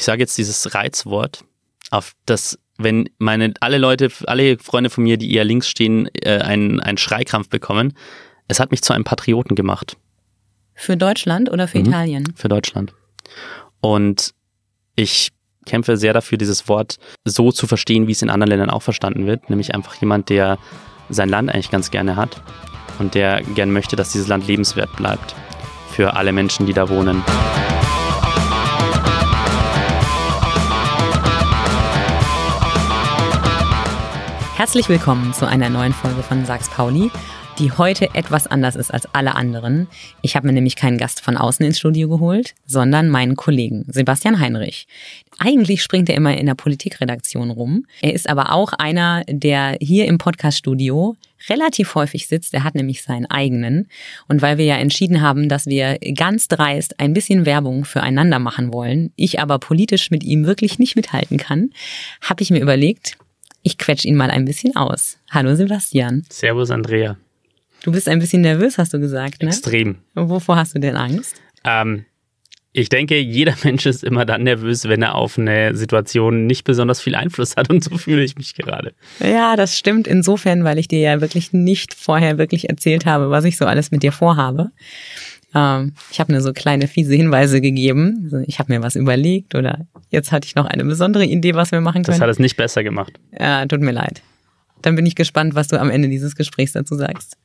ich sage jetzt dieses Reizwort, auf das, wenn meine alle Leute, alle Freunde von mir, die eher links stehen, äh, einen, einen Schreikrampf bekommen. Es hat mich zu einem Patrioten gemacht. Für Deutschland oder für Mhm. Italien? Für Deutschland. Und ich kämpfe sehr dafür, dieses Wort so zu verstehen, wie es in anderen Ländern auch verstanden wird. Nämlich einfach jemand, der sein Land eigentlich ganz gerne hat und der gern möchte, dass dieses Land lebenswert bleibt für alle Menschen, die da wohnen. Herzlich willkommen zu einer neuen Folge von Sags Pauli, die heute etwas anders ist als alle anderen. Ich habe mir nämlich keinen Gast von außen ins Studio geholt, sondern meinen Kollegen Sebastian Heinrich. Eigentlich springt er immer in der Politikredaktion rum. Er ist aber auch einer, der hier im Podcaststudio relativ häufig sitzt. Er hat nämlich seinen eigenen. Und weil wir ja entschieden haben, dass wir ganz dreist ein bisschen Werbung füreinander machen wollen, ich aber politisch mit ihm wirklich nicht mithalten kann, habe ich mir überlegt, ich quetsch ihn mal ein bisschen aus. Hallo Sebastian. Servus, Andrea. Du bist ein bisschen nervös, hast du gesagt, ne? Extrem. Wovor hast du denn Angst? Ähm, ich denke, jeder Mensch ist immer dann nervös, wenn er auf eine Situation nicht besonders viel Einfluss hat. Und so fühle ich mich gerade. Ja, das stimmt insofern, weil ich dir ja wirklich nicht vorher wirklich erzählt habe, was ich so alles mit dir vorhabe. Ähm, ich habe nur so kleine fiese Hinweise gegeben. Also ich habe mir was überlegt oder jetzt hatte ich noch eine besondere Idee, was wir machen Das können. hat es nicht besser gemacht. Ja, tut mir leid. Dann bin ich gespannt, was du am Ende dieses Gesprächs dazu sagst.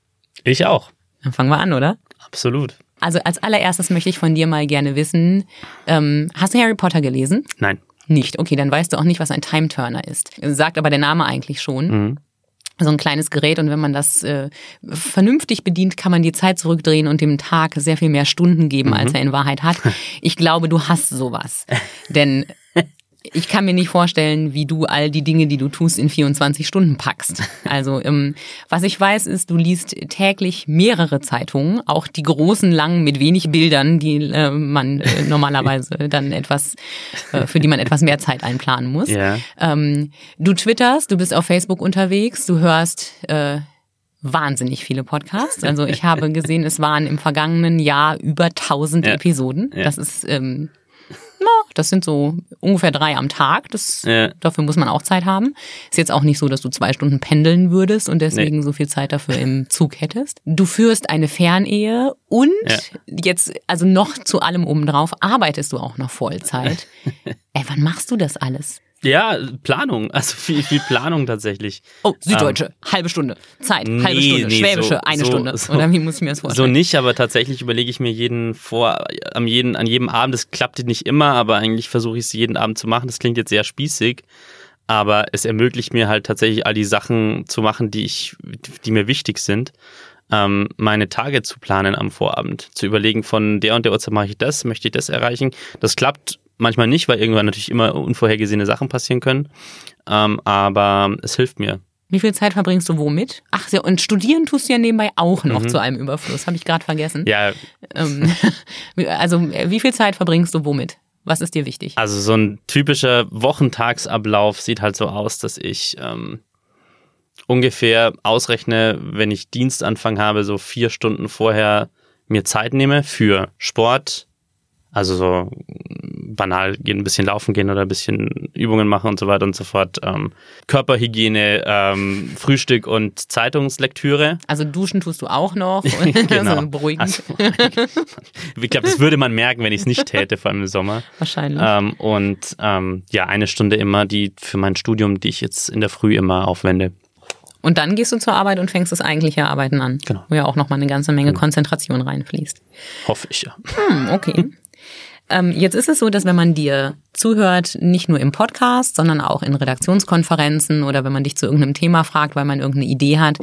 Ich auch. Dann fangen wir an, oder? Absolut. Also als allererstes möchte ich von dir mal gerne wissen, ähm, hast du Harry Potter gelesen? Nein. Nicht. Okay, dann weißt du auch nicht, was ein Time Turner ist. Sagt aber der Name eigentlich schon. Mhm. So ein kleines Gerät und wenn man das äh, vernünftig bedient, kann man die Zeit zurückdrehen und dem Tag sehr viel mehr Stunden geben, als er in Wahrheit hat. Ich glaube, du hast sowas. Denn ich kann mir nicht vorstellen, wie du all die Dinge, die du tust, in 24 Stunden packst. Also ähm, was ich weiß, ist, du liest täglich mehrere Zeitungen, auch die großen, langen mit wenig Bildern, die äh, man äh, normalerweise dann etwas, äh, für die man etwas mehr Zeit einplanen muss. Ja. Ähm, du twitterst, du bist auf Facebook unterwegs, du hörst äh, wahnsinnig viele Podcasts. Also ich habe gesehen, es waren im vergangenen Jahr über 1000 Ja. Episoden. Ja. Das ist ähm, das sind so ungefähr drei am Tag. Das, Ja. Dafür muss man auch Zeit haben. Ist jetzt auch nicht so, dass du zwei Stunden pendeln würdest und deswegen so viel Zeit dafür im Zug hättest. Du führst eine Fernehe und Ja. jetzt, also noch zu allem obendrauf, arbeitest du auch noch Vollzeit. Ey, wann machst du das alles? Ja, Planung. Also viel, viel Planung tatsächlich. Oh, Süddeutsche, halbe Stunde. Zeit, halbe Ähm, Nee, Stunde. nee, Schwäbische, so- eine so- Stunde. so- Oder wie muss ich mir das So vorstellen? nicht, aber tatsächlich überlege ich mir jeden vor, am jeden, an jedem Abend, das klappt nicht immer, aber eigentlich versuche ich es jeden Abend zu machen. Das klingt jetzt sehr spießig, aber es ermöglicht mir halt tatsächlich all die Sachen zu machen, die ich, die mir wichtig sind. Ähm, meine Tage zu planen am Vorabend, zu überlegen, von der und der Uhrzeit mache ich das, möchte ich das erreichen. Das klappt manchmal nicht, weil irgendwann natürlich immer unvorhergesehene Sachen passieren können. Ähm, aber es hilft mir. Wie viel Zeit verbringst du womit? Ach, ja, und studieren tust du ja nebenbei auch noch Mhm. zu einem Überfluss. Habe ich gerade vergessen. Ja, Ähm, also, wie viel Zeit verbringst du womit? Was ist dir wichtig? Also so ein typischer Wochentagsablauf sieht halt so aus, dass ich ähm, ungefähr ausrechne, wenn ich Dienstanfang habe, so vier Stunden vorher mir Zeit nehme für Sport, also so banal gehen, ein bisschen laufen gehen oder ein bisschen Übungen machen und so weiter und so fort. Ähm, Körperhygiene, ähm, Frühstück und Zeitungslektüre. Also duschen tust du auch noch. Und Genau. so beruhigend. Also, ich glaube, das würde man merken, wenn ich es nicht täte, vor allem im Sommer. Wahrscheinlich. Ähm, und ähm, ja, eine Stunde immer, die für mein Studium, die ich jetzt in der Früh immer aufwende. Und dann gehst du zur Arbeit und fängst das eigentliche Arbeiten an. Genau. Wo ja auch nochmal eine ganze Menge Konzentration reinfließt. Hoffe ich ja. Hm, okay. ähm, jetzt ist es so, dass wenn man dir zuhört, nicht nur im Podcast, sondern auch in Redaktionskonferenzen oder wenn man dich zu irgendeinem Thema fragt, weil man irgendeine Idee hat,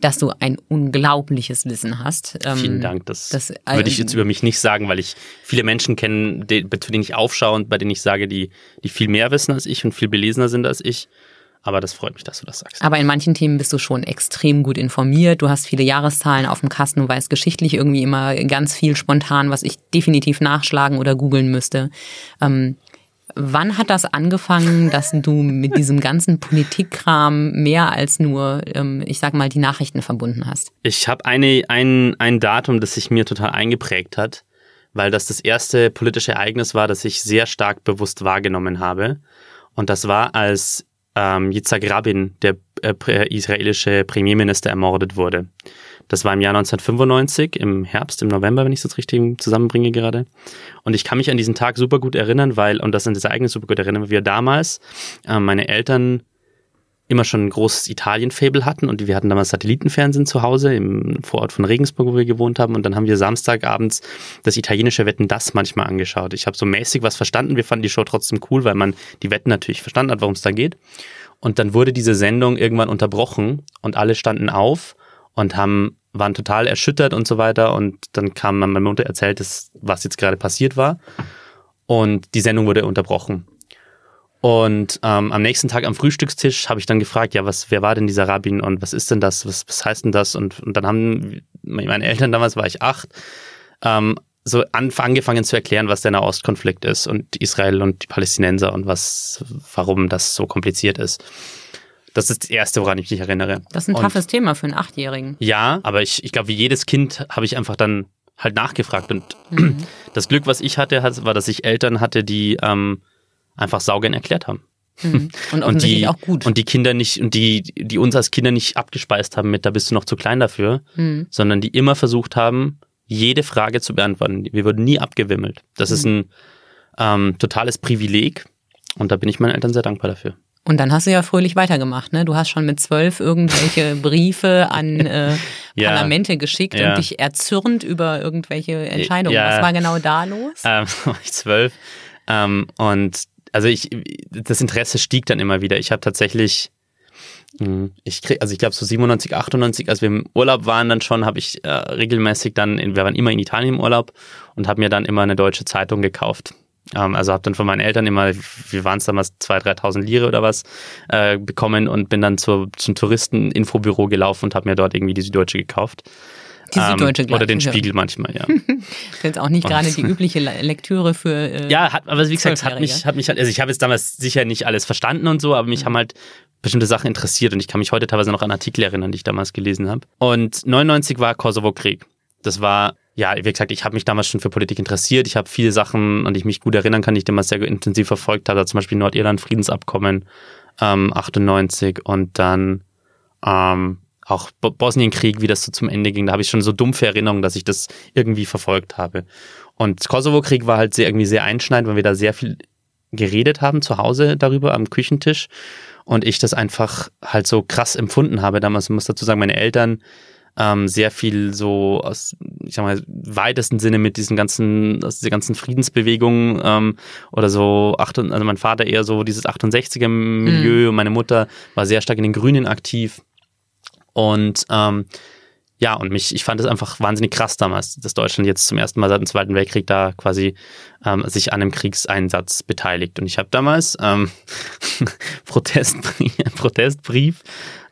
dass du ein unglaubliches Wissen hast. Ähm, Vielen Dank. Das, das- würde ich jetzt über mich nicht sagen, weil ich viele Menschen kenne, die, zu denen ich aufschaue und bei denen ich sage, die, die viel mehr wissen als ich und viel belesener sind als ich. Aber das freut mich, dass du das sagst. Aber in manchen Themen bist du schon extrem gut informiert. Du hast viele Jahreszahlen auf dem Kasten. Du weißt geschichtlich irgendwie immer ganz viel spontan, was ich definitiv nachschlagen oder googeln müsste. Ähm, wann hat das angefangen, dass du mit diesem ganzen Politikkram mehr als nur, ähm, ich sag mal, die Nachrichten verbunden hast? Ich habe eine, ein, ein Datum, das sich mir total eingeprägt hat, weil das das erste politische Ereignis war, das ich sehr stark bewusst wahrgenommen habe. Und das war, als ähm, Yitzhak Rabin, der äh, israelische Premierminister, ermordet wurde. Das war im Jahr 1995, im Herbst, im November, wenn ich es richtig zusammenbringe gerade. Und ich kann mich an diesen Tag super gut erinnern, weil, und das an das Ereignis super gut erinnern, weil wir damals, äh, meine Eltern immer schon ein großes Italien-Fable hatten und wir hatten damals Satellitenfernsehen zu Hause im Vorort von Regensburg, wo wir gewohnt haben und dann haben wir Samstagabends das italienische Wetten das manchmal angeschaut. Ich habe so mäßig was verstanden, wir fanden die Show trotzdem cool, weil man die Wetten natürlich verstanden hat, worum es da geht. Und dann wurde diese Sendung irgendwann unterbrochen und alle standen auf und haben waren total erschüttert und so weiter und dann kam meine Mutter erzählt, was jetzt gerade passiert war und die Sendung wurde unterbrochen. Und ähm, am nächsten Tag am Frühstückstisch habe ich dann gefragt, ja, was, wer war denn dieser Rabbin und was ist denn das, was, was heißt denn das? Und, und dann haben meine Eltern damals, war ich acht, ähm, so angefangen zu erklären, was der Nahostkonflikt ist und Israel und die Palästinenser und was, warum das so kompliziert ist. Das ist das Erste, woran ich mich erinnere. Das ist ein toughes Thema für einen Achtjährigen. Ja, aber ich, ich glaube, wie jedes Kind habe ich einfach dann halt nachgefragt. Und mhm. das Glück, was ich hatte, war, dass ich Eltern hatte, die ähm, einfach saugen erklärt haben. Mhm. Und und die, auch gut. Und die Kinder nicht, und die, die uns als Kinder nicht abgespeist haben mit, da bist du noch zu klein dafür, mhm. sondern die immer versucht haben, jede Frage zu beantworten. Wir wurden nie abgewimmelt. Das mhm. ist ein ähm, totales Privileg und da bin ich meinen Eltern sehr dankbar dafür. Und dann hast du ja fröhlich weitergemacht, ne? Du hast schon mit zwölf irgendwelche Briefe an äh, ja. Parlamente geschickt ja. und dich erzürnt über irgendwelche Entscheidungen. Ja. Was war genau da los? Ähm, ich zwölf. Ähm, und also ich, das Interesse stieg dann immer wieder. Ich habe tatsächlich, hm, ich krieg, also ich glaube so 97, 98, als wir im Urlaub waren, dann schon, habe ich äh, regelmäßig dann, in, wir waren immer in Italien im Urlaub und habe mir dann immer eine deutsche Zeitung gekauft. Ähm, also habe dann von meinen Eltern immer, wie waren es damals, 2.000, 3.000 Lire oder was, äh, bekommen und bin dann zur, zum Touristen-Infobüro gelaufen und habe mir dort irgendwie die Süddeutsche gekauft. Die Süddeutsche ähm, Oder den Spiegel manchmal, ja. ist jetzt auch nicht gerade die übliche Lektüre für. Äh, ja, hat, aber wie gesagt, hat mich, hat mich halt, also ich habe jetzt damals sicher nicht alles verstanden und so, aber mich mhm. haben halt bestimmte Sachen interessiert und ich kann mich heute teilweise noch an Artikel erinnern, die ich damals gelesen habe. Und 99 war Kosovo-Krieg. Das war ja, wie gesagt, ich habe mich damals schon für Politik interessiert. Ich habe viele Sachen, an die ich mich gut erinnern kann, die ich damals sehr intensiv verfolgt habe. Also zum Beispiel Nordirland-Friedensabkommen ähm, 98 und dann ähm, auch Bosnienkrieg, wie das so zum Ende ging. Da habe ich schon so dumpfe Erinnerungen, dass ich das irgendwie verfolgt habe. Und Kosovo-Krieg war halt sehr, irgendwie sehr einschneidend, weil wir da sehr viel geredet haben zu Hause darüber am Küchentisch und ich das einfach halt so krass empfunden habe. Damals ich muss dazu sagen, meine Eltern ähm, sehr viel so aus, ich sag mal, weitesten Sinne mit diesen ganzen, aus dieser ganzen Friedensbewegungen ähm, oder so, also mein Vater eher so dieses 68er-Milieu mhm. und meine Mutter war sehr stark in den Grünen aktiv. Und ähm, ja, und mich, ich fand es einfach wahnsinnig krass damals, dass Deutschland jetzt zum ersten Mal seit dem Zweiten Weltkrieg da quasi ähm, sich an einem Kriegseinsatz beteiligt. Und ich habe damals ähm, Protestbrief, Protestbrief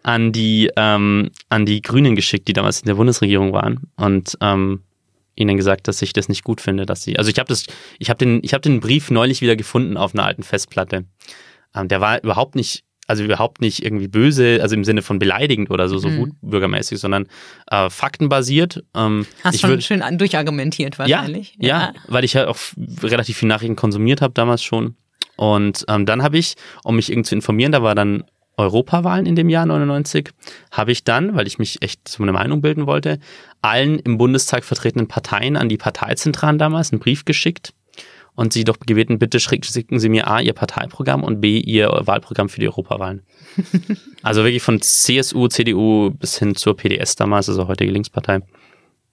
an die, ähm, an die Grünen geschickt, die damals in der Bundesregierung waren und ähm, ihnen gesagt, dass ich das nicht gut finde, dass sie. Also ich habe das, ich habe den, ich habe den Brief neulich wieder gefunden auf einer alten Festplatte. Ähm, der war überhaupt nicht, also überhaupt nicht irgendwie böse, also im Sinne von beleidigend oder so, so mhm. bürgermäßig, sondern äh, faktenbasiert. Ähm, Hast schon würd, schön durchargumentiert wahrscheinlich. Ja, ja. ja, weil ich ja auch relativ viel Nachrichten konsumiert habe damals schon. Und ähm, dann habe ich, um mich irgendwie zu informieren, da war dann Europawahlen in dem Jahr 99 habe ich dann, weil ich mich echt zu meiner Meinung bilden wollte, allen im Bundestag vertretenen Parteien an die Parteizentralen damals einen Brief geschickt und sie doch gebeten, bitte schicken Sie mir A, Ihr Parteiprogramm und B, Ihr Wahlprogramm für die Europawahlen. also wirklich von CSU, CDU bis hin zur PDS damals, also heutige Linkspartei.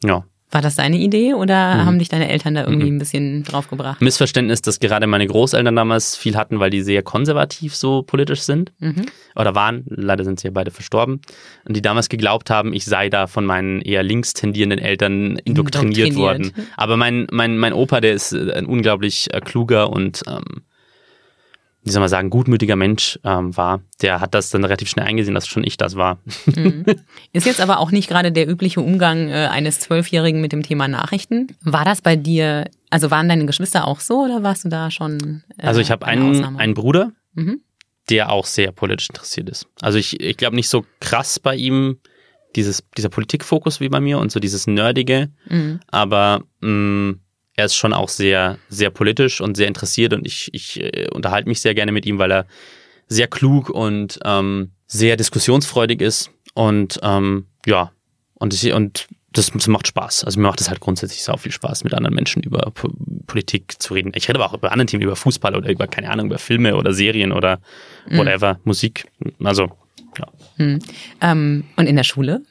Ja, war das deine Idee oder mhm. haben dich deine Eltern da irgendwie mhm. ein bisschen draufgebracht? Missverständnis, dass gerade meine Großeltern damals viel hatten, weil die sehr konservativ so politisch sind mhm. oder waren. Leider sind sie ja beide verstorben. Und die damals geglaubt haben, ich sei da von meinen eher links tendierenden Eltern indoktriniert, worden. Aber mein, mein, mein Opa, der ist ein unglaublich äh, kluger und ähm, wie soll man sagen, gutmütiger Mensch ähm, war, der hat das dann relativ schnell eingesehen, dass schon ich das war. Mhm. Ist jetzt aber auch nicht gerade der übliche Umgang äh, eines Zwölfjährigen mit dem Thema Nachrichten. War das bei dir, also waren deine Geschwister auch so oder warst du da schon? Äh, also ich habe einen, einen Bruder, mhm. der auch sehr politisch interessiert ist. Also ich, ich glaube nicht so krass bei ihm dieses, dieser Politikfokus wie bei mir und so dieses Nerdige, mhm. aber mh, mm, er ist schon auch sehr, sehr politisch und sehr interessiert und ich, ich äh, unterhalte mich sehr gerne mit ihm, weil er sehr klug und ähm, sehr diskussionsfreudig ist. Und ähm, ja, und, ich, und das, das, macht Spaß. Also mir macht es halt grundsätzlich sau viel Spaß, mit anderen Menschen über P Politik zu reden. Ich rede aber auch über andere Themen, über Fußball oder über, keine Ahnung, über Filme oder Serien oder mhm. whatever, Musik. Also, ja. Mhm. Ähm, und in der Schule?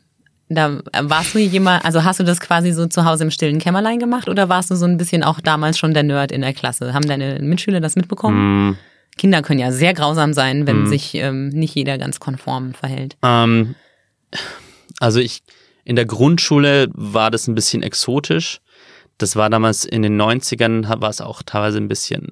Da warst du jemand, also hast du das quasi so zu Hause im stillen Kämmerlein gemacht oder warst du so ein bisschen auch damals schon der Nerd in der Klasse? Haben deine Mitschüler das mitbekommen? Mhm. Kinder können ja sehr grausam sein, wenn mhm. sich ähm, nicht jeder ganz konform verhält. Ähm, also ich, in der Grundschule war das ein bisschen exotisch. Das war damals in den 90ern, war es auch teilweise ein bisschen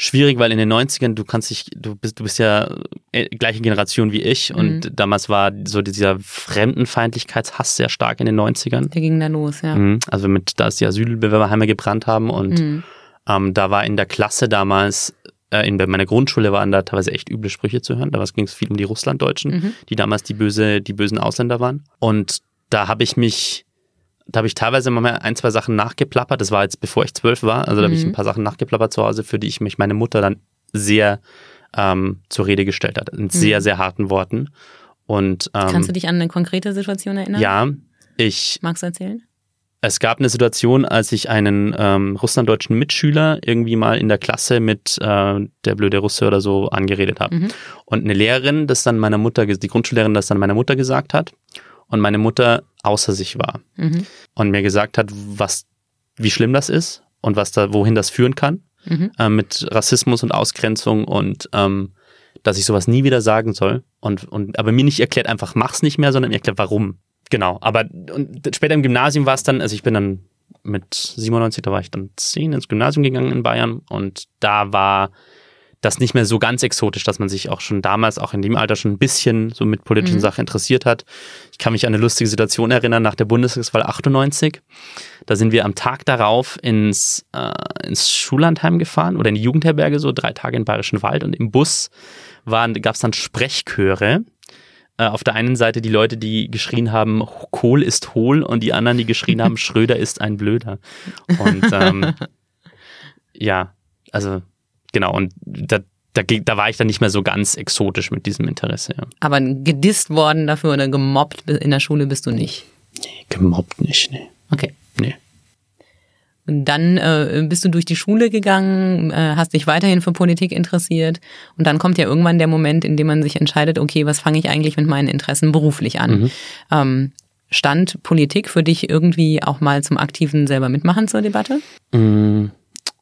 schwierig, weil in den 90ern, du kannst dich, du bist, du bist ja äh, gleiche Generation wie ich und mhm. damals war so dieser Fremdenfeindlichkeitshass sehr stark in den 90ern. Der ging da los, ja. Mhm. Also mit, da ist die Asylbewerberheime gebrannt haben und mhm. ähm, da war in der Klasse damals äh, in meiner Grundschule waren da teilweise echt üble Sprüche zu hören. Da ging es viel um die Russlanddeutschen, mhm. die damals die böse, die bösen Ausländer waren. Und da habe ich mich da habe ich teilweise mal ein, zwei Sachen nachgeplappert. Das war jetzt bevor ich zwölf war. Also da habe ich mhm. ein paar Sachen nachgeplappert zu Hause, für die ich mich meine Mutter dann sehr ähm, zur Rede gestellt hat. In mhm. sehr, sehr harten Worten. Und, ähm, Kannst du dich an eine konkrete Situation erinnern? Ja, ich. Magst du erzählen? Es gab eine Situation, als ich einen ähm, russlanddeutschen Mitschüler irgendwie mal in der Klasse mit äh, der blöde Russe oder so angeredet habe. Mhm. Und eine Lehrerin, das dann meiner Mutter, die Grundschullehrerin, das dann meiner Mutter gesagt hat und meine Mutter außer sich war mhm. und mir gesagt hat, was, wie schlimm das ist und was da, wohin das führen kann mhm. äh, mit Rassismus und Ausgrenzung und ähm, dass ich sowas nie wieder sagen soll und, und aber mir nicht erklärt einfach mach's nicht mehr, sondern mir erklärt warum. Genau, aber und später im Gymnasium war es dann, also ich bin dann mit 97, da war ich dann 10 ins Gymnasium gegangen in Bayern und da war das nicht mehr so ganz exotisch, dass man sich auch schon damals, auch in dem Alter schon ein bisschen so mit politischen mhm. Sachen interessiert hat. Ich kann mich an eine lustige Situation erinnern nach der Bundestagswahl 98. Da sind wir am Tag darauf ins, äh, ins Schullandheim gefahren oder in die Jugendherberge, so drei Tage im Bayerischen Wald und im Bus gab es dann Sprechchöre äh, auf der einen Seite die Leute, die geschrien haben, Kohl ist hohl und die anderen, die geschrien haben, Schröder ist ein Blöder. Und ähm, ja, also genau, und da, da, da war ich dann nicht mehr so ganz exotisch mit diesem Interesse. Ja. Aber gedisst worden dafür oder gemobbt in der Schule bist du nicht? Nee, gemobbt nicht, nee. Okay. Nee. Und dann äh, bist du durch die Schule gegangen, äh, hast dich weiterhin für Politik interessiert und dann kommt ja irgendwann der Moment, in dem man sich entscheidet, okay, was fange ich eigentlich mit meinen Interessen beruflich an? Mhm. Ähm, stand Politik für dich irgendwie auch mal zum aktiven selber mitmachen zur Debatte? Mhm.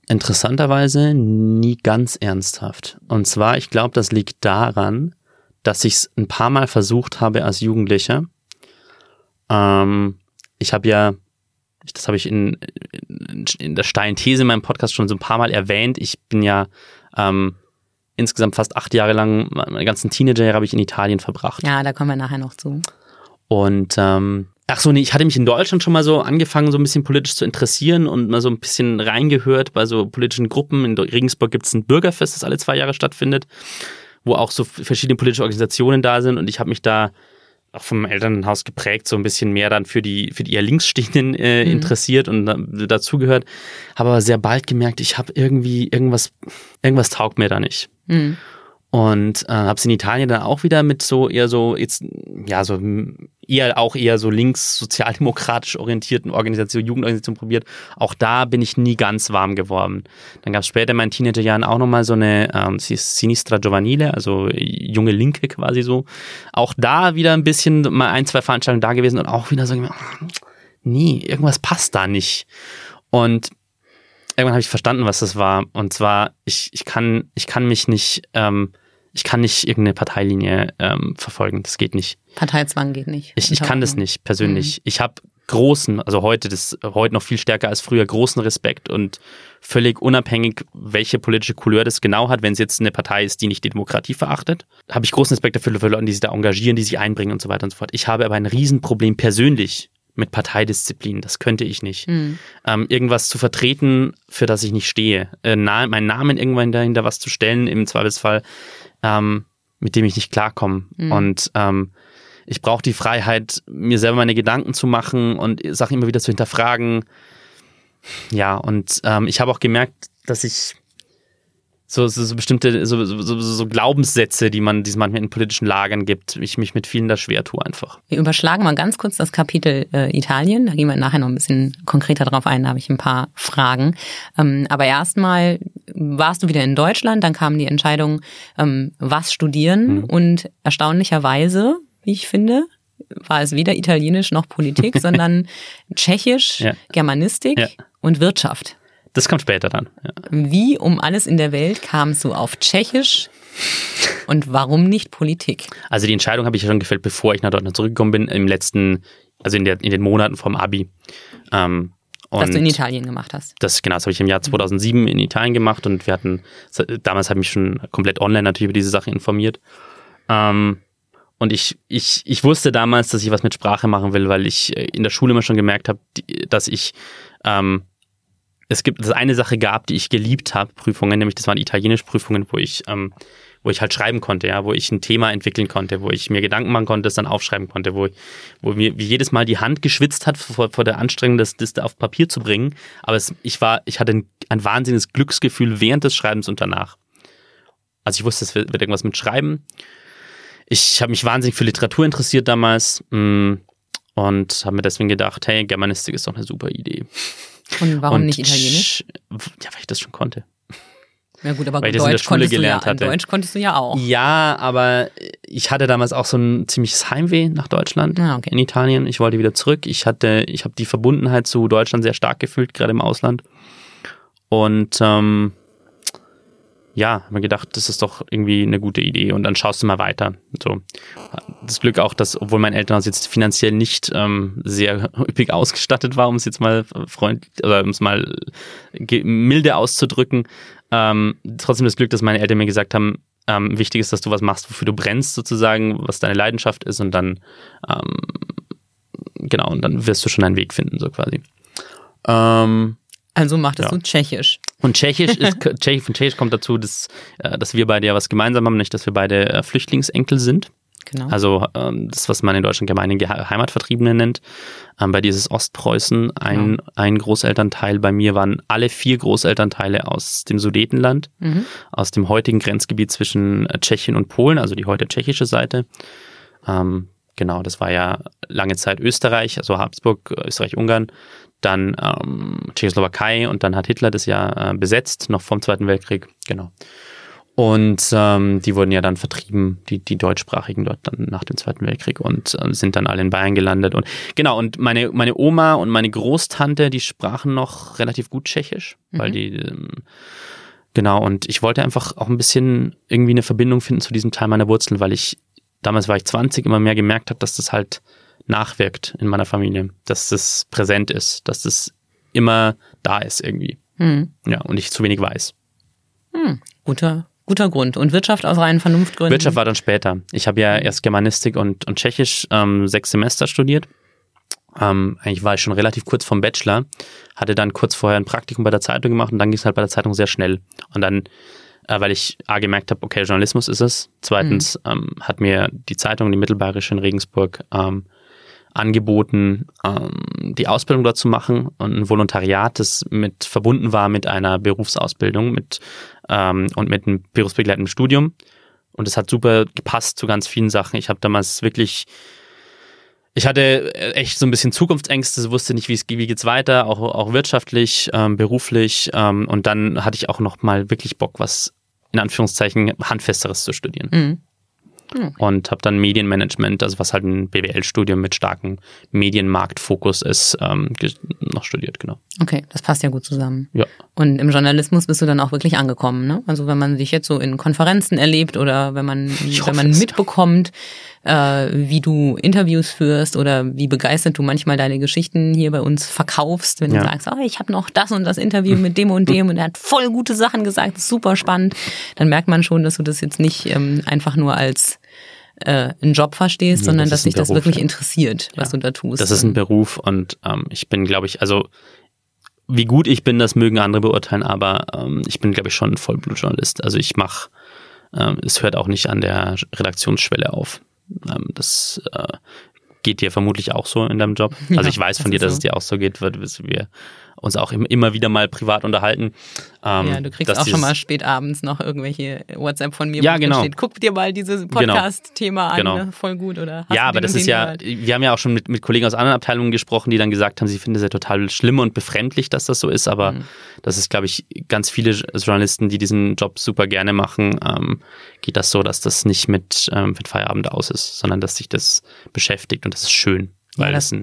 Interessanterweise nie ganz ernsthaft. Und zwar, ich glaube, das liegt daran, dass ich es ein paar Mal versucht habe als Jugendlicher. Ähm, ich habe ja, das habe ich in, in, in, der steilen These in meinem Podcast schon so ein paar Mal erwähnt. Ich bin ja ähm, insgesamt fast acht Jahre lang, meine ganzen Teenagerjahre habe ich in Italien verbracht. Ja, da kommen wir nachher noch zu. Und ähm, Ach so, nee, ich hatte mich in Deutschland schon mal so angefangen, so ein bisschen politisch zu interessieren und mal so ein bisschen reingehört bei so politischen Gruppen. In Regensburg gibt es ein Bürgerfest, das alle zwei Jahre stattfindet, wo auch so verschiedene politische Organisationen da sind und ich habe mich da auch vom Elternhaus geprägt, so ein bisschen mehr dann für die, für die eher Linksstehenden äh, mhm. interessiert und dazugehört. Habe aber sehr bald gemerkt, ich habe irgendwie irgendwas, irgendwas taugt mir da nicht. Mhm. Und äh, habe es in Italien dann auch wieder mit so eher so jetzt ja so eher auch eher so links sozialdemokratisch orientierten Organisationen, Jugendorganisationen probiert. Auch da bin ich nie ganz warm geworden. Dann gab es später in meinen Teenagerjahren auch nochmal so eine ähm, Sinistra Giovanile, also junge Linke quasi so. Auch da wieder ein bisschen mal ein, zwei Veranstaltungen da gewesen und auch wieder so, nee, irgendwas passt da nicht. Und irgendwann habe ich verstanden, was das war. Und zwar, ich, ich, kann, ich kann mich nicht, ähm, ich kann nicht irgendeine Parteilinie ähm, verfolgen. Das geht nicht. Parteizwang geht nicht. Ich, ich kann das nicht persönlich. Mhm. Ich habe großen, also heute das heute noch viel stärker als früher, großen Respekt und völlig unabhängig, welche politische Couleur das genau hat, wenn es jetzt eine Partei ist, die nicht die Demokratie verachtet, habe ich großen Respekt dafür für Leute, die sich da engagieren, die sich einbringen und so weiter und so fort. Ich habe aber ein Riesenproblem persönlich mit Parteidisziplin. Das könnte ich nicht. Mhm. Ähm, irgendwas zu vertreten, für das ich nicht stehe. Äh, na, meinen Namen irgendwann dahinter was zu stellen, im Zweifelsfall, ähm, mit dem ich nicht klarkomme. Mhm. Und ähm, ich brauche die Freiheit, mir selber meine Gedanken zu machen und Sachen immer wieder zu hinterfragen. Ja, und ähm, ich habe auch gemerkt, dass ich so, so, so bestimmte so, so, so, so Glaubenssätze, die man, die es manchmal in politischen Lagern gibt, ich mich mit vielen da schwer tue einfach. Wir überschlagen mal ganz kurz das Kapitel äh, Italien. Da gehen wir nachher noch ein bisschen konkreter drauf ein. Da habe ich ein paar Fragen. Ähm, aber erstmal warst du wieder in Deutschland, dann kam die Entscheidung, ähm, was studieren. Mhm. Und erstaunlicherweise, wie ich finde, war es weder Italienisch noch Politik, sondern Tschechisch, ja. Germanistik ja. und Wirtschaft. Das kommt später dann. Ja. Wie um alles in der Welt kamst du auf Tschechisch und warum nicht Politik? Also die Entscheidung habe ich schon gefällt, bevor ich nach Deutschland zurückgekommen bin, im letzten, also in, der, in den Monaten vom Abi. Ähm, das du in Italien gemacht hast. Das, genau, das habe ich im Jahr 2007 in Italien gemacht und wir hatten, damals habe ich mich schon komplett online natürlich über diese Sache informiert. Ähm, und ich, ich, ich wusste damals, dass ich was mit Sprache machen will, weil ich äh, in der Schule immer schon gemerkt habe, dass ich ähm, es gibt es eine Sache gab, die ich geliebt habe, Prüfungen, nämlich das waren italienische Prüfungen, wo ich, ähm, wo ich halt schreiben konnte, ja, wo ich ein Thema entwickeln konnte, wo ich mir Gedanken machen konnte, das dann aufschreiben konnte, wo, wo mir wie jedes Mal die Hand geschwitzt hat vor, vor der Anstrengung, das, das da auf Papier zu bringen. Aber es, ich war, ich hatte ein, ein wahnsinniges Glücksgefühl während des Schreibens und danach. Also ich wusste, es wird, wird irgendwas mit Schreiben. Ich habe mich wahnsinnig für Literatur interessiert damals mh, mm, und habe mir deswegen gedacht, hey, Germanistik ist doch eine super Idee. Und warum und nicht Italienisch? Ja, weil ich das schon konnte. Ja gut, aber weil Deutsch, konntest du ja, hatte. Deutsch konntest du ja auch. Ja, aber ich hatte damals auch so ein ziemliches Heimweh nach Deutschland ah, okay. in Italien. Ich wollte wieder zurück. Ich hatte, ich habe die Verbundenheit zu Deutschland sehr stark gefühlt, gerade im Ausland. Und ähm, ja, habe mir gedacht, das ist doch irgendwie eine gute Idee und dann schaust du mal weiter. So. Das Glück auch, dass, obwohl mein Elternhaus jetzt finanziell nicht ähm, sehr üppig ausgestattet war, um es jetzt mal freundlich oder um es mal milde auszudrücken, ähm, trotzdem das Glück, dass meine Eltern mir gesagt haben, ähm, wichtig ist, dass du was machst, wofür du brennst sozusagen, was deine Leidenschaft ist und dann ähm, genau, und dann wirst du schon einen Weg finden, so quasi. Ähm, also machtest ja. du Tschechisch. Und Tschechisch ist, Tschechisch, von Tschechisch kommt dazu, dass, äh, dass wir beide ja was gemeinsam haben, nicht, dass wir beide äh, Flüchtlingsenkel sind. Genau. Also ähm, das, was man in Deutschland gemein Heimatvertriebene nennt. Ähm, bei dieses Ostpreußen ein, genau. ein Großelternteil. Bei mir waren alle vier Großelternteile aus dem Sudetenland, mhm. aus dem heutigen Grenzgebiet zwischen äh, Tschechien und Polen, also die heute tschechische Seite. Ähm, genau, das war ja lange Zeit Österreich, also Habsburg, Österreich-Ungarn dann ähm, Tschechoslowakei und dann hat Hitler das ja äh, besetzt, noch vom Zweiten Weltkrieg, genau. Und ähm, die wurden ja dann vertrieben, die, die deutschsprachigen dort dann nach dem Zweiten Weltkrieg und äh, sind dann alle in Bayern gelandet. Und genau, und meine, meine Oma und meine Großtante, die sprachen noch relativ gut Tschechisch, mhm. weil die ähm, genau, und ich wollte einfach auch ein bisschen irgendwie eine Verbindung finden zu diesem Teil meiner Wurzeln, weil ich, damals war ich 20, immer mehr gemerkt habe, dass das halt nachwirkt in meiner Familie, dass das präsent ist, dass das immer da ist irgendwie. Hm. Ja, und ich zu wenig weiß. Hm. Guter, guter Grund. Und Wirtschaft aus reinen Vernunftgründen? Wirtschaft war dann später. Ich habe ja erst Germanistik und, und Tschechisch ähm, sechs Semester studiert. Ähm, eigentlich war ich schon relativ kurz vom Bachelor, hatte dann kurz vorher ein Praktikum bei der Zeitung gemacht und dann ging es halt bei der Zeitung sehr schnell. Und dann, äh, weil ich A gemerkt habe, okay, Journalismus ist es. Zweitens mhm. ähm, hat mir die Zeitung, die Mittelbayerische in Regensburg, ähm, angeboten, ähm, die Ausbildung dort zu machen und ein Volontariat, das mit verbunden war mit einer Berufsausbildung mit, ähm, und mit einem berufsbegleitenden Studium. Und es hat super gepasst zu ganz vielen Sachen. Ich habe damals wirklich, ich hatte echt so ein bisschen Zukunftsängste, wusste nicht, wie es wie geht's weiter, auch, auch wirtschaftlich, ähm, beruflich. Ähm, und dann hatte ich auch noch mal wirklich Bock, was in Anführungszeichen handfesteres zu studieren. Mhm. Mhm. Und habe dann Medienmanagement, also was halt ein BWL-Studium mit starkem Medienmarktfokus ist, ähm, noch studiert, genau. Okay, das passt ja gut zusammen. Ja. Und im Journalismus bist du dann auch wirklich angekommen, ne? Also wenn man sich jetzt so in Konferenzen erlebt oder wenn man, wenn man mitbekommt, äh, wie du Interviews führst oder wie begeistert du manchmal deine Geschichten hier bei uns verkaufst, wenn ja. du sagst, oh, ich habe noch das und das Interview mit dem und dem und er hat voll gute Sachen gesagt, super spannend, dann merkt man schon, dass du das jetzt nicht ähm, einfach nur als äh, einen Job verstehst, nee, sondern dass dich das wirklich ja. interessiert, was ja. du da tust. Das ist ein Beruf und ähm, ich bin, glaube ich, also wie gut ich bin, das mögen andere beurteilen, aber ähm, ich bin, glaube ich, schon ein Vollblutjournalist. Also ich mache, ähm, es hört auch nicht an der Redaktionsschwelle auf. Ähm, das äh, geht dir vermutlich auch so in deinem Job. Also ich weiß von dir, dass so. es dir auch so geht, weil wir uns auch immer wieder mal privat unterhalten. Ähm, ja, du kriegst auch schon mal spät abends noch irgendwelche WhatsApp von mir, ja, wo genau. steht, guck dir mal dieses genau. Podcast-Thema genau. an, genau. voll gut, oder? ja, aber das ist ja, gehört? wir haben ja auch schon mit, mit Kollegen aus anderen Abteilungen gesprochen, die dann gesagt haben, sie finden es ja total schlimm und befremdlich, dass das so ist, aber mhm. das ist, glaube ich, ganz viele Journalisten, die diesen Job super gerne machen, ähm, geht das so, dass das nicht mit, ähm, mit Feierabend aus ist, sondern dass sich das beschäftigt und das ist schön. Weil ja, das, das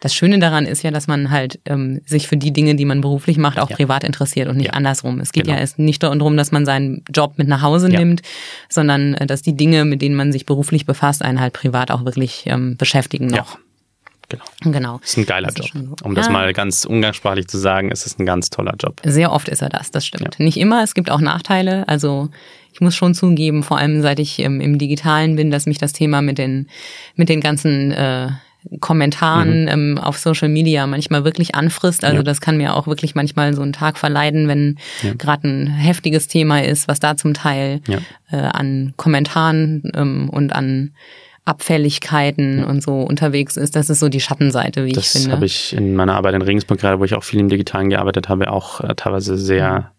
das Schöne daran ist ja, dass man halt ähm, sich für die Dinge, die man beruflich macht, auch ja. privat interessiert und nicht ja. andersrum. Es geht genau. ja erst nicht darum, dass man seinen Job mit nach Hause ja. nimmt, sondern äh, dass die Dinge, mit denen man sich beruflich befasst, einen halt privat auch wirklich ähm, beschäftigen noch. Genau. Genau. Ist ein geiler Job. So. Um das mal ganz umgangssprachlich zu sagen, es ist ein ganz toller Job. Sehr oft ist er das, das stimmt. Nicht immer, es gibt auch Nachteile. Also ich muss schon zugeben, vor allem seit ich ähm, im Digitalen bin, dass mich das Thema mit den, mit den ganzen äh, Kommentaren mhm. ähm, auf Social Media manchmal wirklich anfrisst. Also ja. das kann mir auch wirklich manchmal so einen Tag verleiden, wenn ja. gerade ein heftiges Thema ist, was da zum Teil ja. äh, an Kommentaren ähm, und an Abfälligkeiten und so unterwegs ist. Das ist so die Schattenseite, wie das ich finde. Das habe ich in meiner Arbeit in Regensburg gerade, wo ich auch viel im Digitalen gearbeitet habe, auch äh, teilweise sehr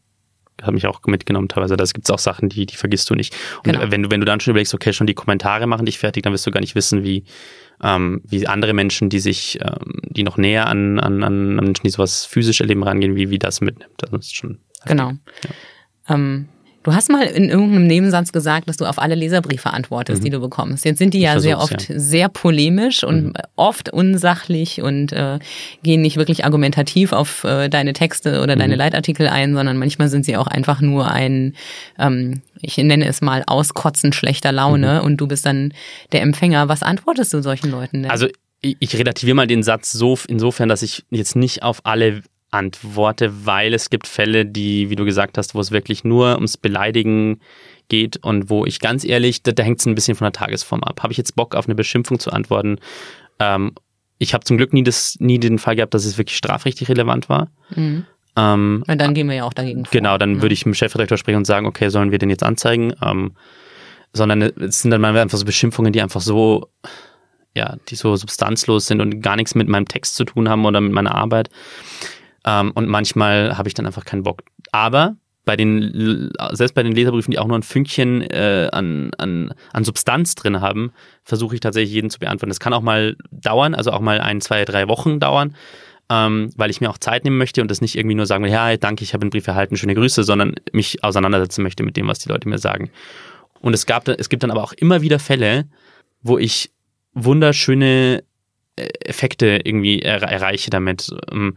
mhm. hat mich auch mitgenommen teilweise. Da gibt es auch Sachen, die, die vergisst du nicht. Und genau. wenn du, wenn du dann schon überlegst, okay, schon die Kommentare machen dich fertig, dann wirst du gar nicht wissen, wie, ähm, wie andere Menschen, die sich, ähm, die noch näher an, an, an Menschen, die sowas physisch erleben, rangehen, wie, wie das mitnimmt. Das ist schon. Heftig. Genau. Ja. Ähm, Du hast mal in irgendeinem Nebensatz gesagt, dass du auf alle Leserbriefe antwortest, mhm. die du bekommst. Jetzt sind die ja sehr oft ja. sehr polemisch und mhm. oft unsachlich und äh, gehen nicht wirklich argumentativ auf äh, deine Texte oder mhm. deine Leitartikel ein, sondern manchmal sind sie auch einfach nur ein, ähm, ich nenne es mal, Auskotzen schlechter Laune mhm. und du bist dann der Empfänger. Was antwortest du solchen Leuten denn? Also ich relativiere mal den Satz so insofern, dass ich jetzt nicht auf alle antworte, weil es gibt Fälle, die, wie du gesagt hast, wo es wirklich nur ums Beleidigen geht und wo ich ganz ehrlich, da, da hängt es ein bisschen von der Tagesform ab. Habe ich jetzt Bock auf eine Beschimpfung zu antworten? Ähm, ich habe zum Glück nie, das, nie den Fall gehabt, dass es wirklich strafrechtlich relevant war. Mhm. Ähm, und dann gehen wir ja auch dagegen vor. Genau, dann ja. würde ich mit dem Chefredakteur sprechen und sagen, okay, sollen wir den jetzt anzeigen? Ähm, sondern es sind dann einfach so Beschimpfungen, die einfach so, ja, die so substanzlos sind und gar nichts mit meinem Text zu tun haben oder mit meiner Arbeit. Ähm, und manchmal habe ich dann einfach keinen Bock. Aber bei den, selbst bei den Leserbriefen, die auch nur ein Fünkchen äh, an, an, an Substanz drin haben, versuche ich tatsächlich jeden zu beantworten. Das kann auch mal dauern, also auch mal ein, zwei, drei Wochen dauern, ähm, weil ich mir auch Zeit nehmen möchte und das nicht irgendwie nur sagen will, ja, danke, ich habe einen Brief erhalten, schöne Grüße, sondern mich auseinandersetzen möchte mit dem, was die Leute mir sagen. Und es, gab, es gibt dann aber auch immer wieder Fälle, wo ich wunderschöne äh, Effekte irgendwie er erreiche damit. Ähm,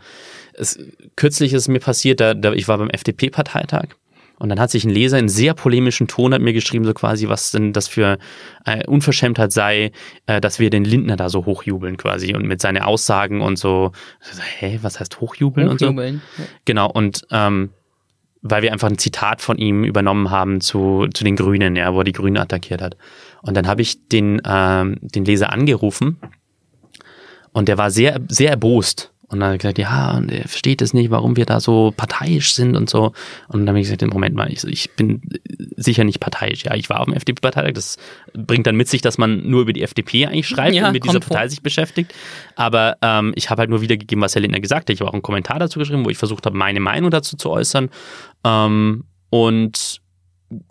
es, kürzlich ist es mir passiert, da, da ich war beim FDP-Parteitag und dann hat sich ein Leser in sehr polemischen Ton hat mir geschrieben, so quasi, was denn das für äh, Unverschämtheit sei, äh, dass wir den Lindner da so hochjubeln quasi und mit seinen Aussagen und so, so hä, was heißt hochjubeln, hochjubeln. und so? Genau, und ähm, weil wir einfach ein Zitat von ihm übernommen haben zu, zu den Grünen, ja, wo er die Grünen attackiert hat. Und dann habe ich den, ähm, den Leser angerufen und der war sehr, sehr erbost und dann hat er gesagt, ja, und er versteht es nicht, warum wir da so parteiisch sind und so. Und dann habe ich gesagt, Moment mal, ich, ich bin sicher nicht parteiisch. Ja, ich war auf dem FDP-Parteitag. Das bringt dann mit sich, dass man nur über die FDP eigentlich schreibt ja, und mit dieser Partei vor. sich beschäftigt. Aber ähm, ich habe halt nur wiedergegeben, was Herr Lindner gesagt hat. Ich habe auch einen Kommentar dazu geschrieben, wo ich versucht habe, meine Meinung dazu zu äußern. Ähm, und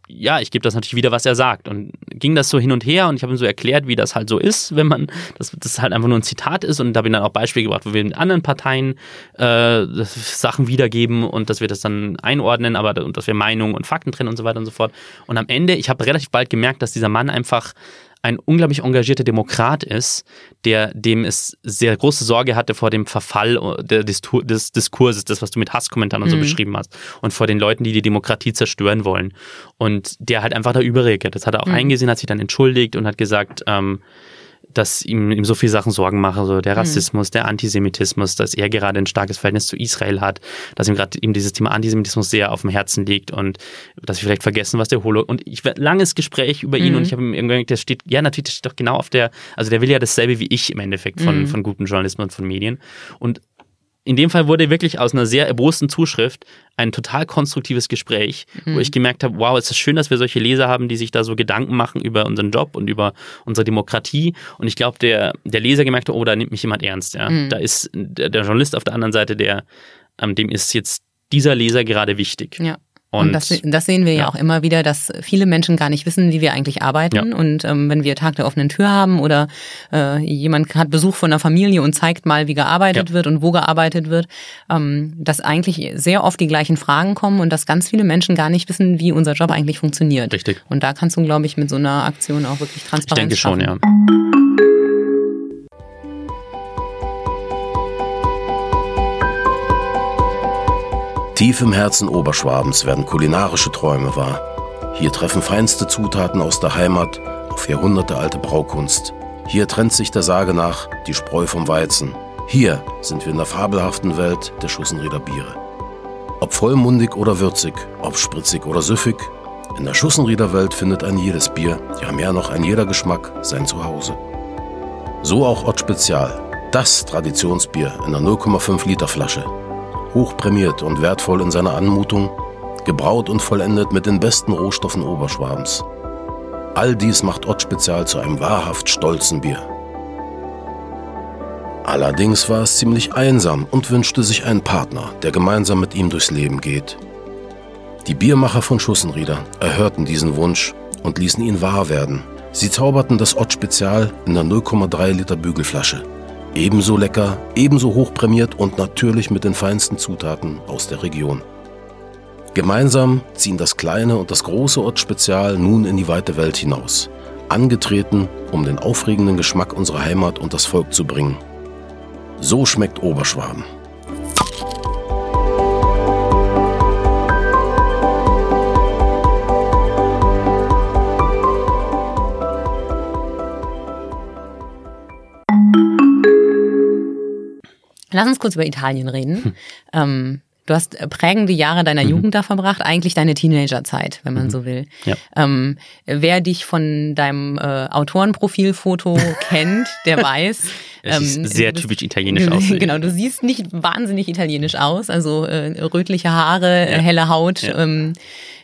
ja, ich gebe das natürlich wieder, was er sagt. Und ging das so hin und her und ich habe ihm so erklärt, wie das halt so ist, wenn man, dass das halt einfach nur ein Zitat ist und da habe ich dann auch Beispiele gebracht, wo wir mit anderen Parteien äh, Sachen wiedergeben und dass wir das dann einordnen, aber und dass wir Meinungen und Fakten trennen und so weiter und so fort. Und am Ende, ich habe relativ bald gemerkt, dass dieser Mann einfach ein unglaublich engagierter Demokrat ist, der dem es sehr große Sorge hatte vor dem Verfall des, des Diskurses, das, was du mit Hasskommentaren und so mhm. beschrieben hast, und vor den Leuten, die die Demokratie zerstören wollen. Und der halt einfach da überreagiert. Das hat er auch mhm. eingesehen, hat sich dann entschuldigt und hat gesagt, ähm, dass ihm, ihm so viele Sachen Sorgen machen, so der mhm. Rassismus, mhm. der Antisemitismus, dass er gerade ein starkes Verhältnis zu Israel hat, dass ihm gerade ihm dieses Thema Antisemitismus sehr auf dem Herzen liegt und dass wir vielleicht vergessen, was der Holo und ich langes Gespräch über ihn mhm. und ich habe ihm irgendwann der steht ja natürlich der steht doch genau auf der also der will ja dasselbe wie ich im Endeffekt von mhm. von gutem Journalismus und von Medien und in dem Fall wurde wirklich aus einer sehr erbosten Zuschrift ein total konstruktives Gespräch, mhm. wo ich gemerkt habe, wow, es ist schön, dass wir solche Leser haben, die sich da so Gedanken machen über unseren Job und über unsere Demokratie. Und ich glaube, der, der Leser gemerkt hat, oh, da nimmt mich jemand ernst. Ja. Mhm. Da ist der, der, Journalist auf der anderen Seite, der ähm, dem ist jetzt dieser Leser gerade wichtig. Ja. Und, und das, das, sehen wir ja. ja. auch immer wieder, dass viele Menschen gar nicht wissen, wie wir eigentlich arbeiten. Ja. Und ähm, wenn wir Tag der offenen Tür haben oder äh, jemand hat Besuch von einer Familie und zeigt mal, wie gearbeitet ja. wird und wo gearbeitet wird, ähm, dass eigentlich sehr oft die gleichen Fragen kommen und dass ganz viele Menschen gar nicht wissen, wie unser Job eigentlich funktioniert. Richtig. Und da kannst du, glaube ich, mit so einer Aktion auch wirklich Transparenz Ich denke schaffen. schon, ja. Tief im Herzen Oberschwabens werden kulinarische Träume wahr. Hier treffen feinste Zutaten aus der Heimat auf jahrhundertealte Braukunst. Hier trennt sich der Sage nach die Spreu vom Weizen. Hier sind wir in der fabelhaften Welt der Schussenrieder Biere. Ob vollmundig oder würzig, ob spritzig oder süffig, in der Schussenrieder Welt findet ein jedes Bier, ja mehr noch ein jeder Geschmack, sein Zuhause. So auch Ott Spezial, das Traditionsbier in einer 0,5 Liter Flasche hochprämiert und wertvoll in seiner Anmutung, gebraut und vollendet mit den besten Rohstoffen Oberschwabens. All dies macht Ott Spezial zu einem wahrhaft stolzen Bier. Allerdings war es ziemlich einsam und wünschte sich einen Partner, der gemeinsam mit ihm durchs Leben geht. Die Biermacher von Schussenrieder erhörten diesen Wunsch und ließen ihn wahr werden. Sie zauberten das Ott Spezial in der 0,3 Liter Bügelflasche Ebenso lecker, ebenso hochprämiert und natürlich mit den feinsten Zutaten aus der Region. Gemeinsam ziehen das kleine und das große Ortsspezial nun in die weite Welt hinaus, angetreten, um den aufregenden Geschmack unserer Heimat und das Volk zu bringen. So schmeckt Oberschwaben. Lass uns kurz über Italien reden. Hm. Ähm, du hast prägende Jahre deiner mhm. Jugend da verbracht, eigentlich deine Teenagerzeit, wenn man mhm. so will. Ja. Ähm, wer dich von deinem äh, Autorenprofilfoto kennt, der weiß. Es ähm, sehr bist, typisch italienisch aus. Genau, du siehst nicht wahnsinnig italienisch aus, also äh, rötliche Haare, ja. helle Haut. Ja. Ähm,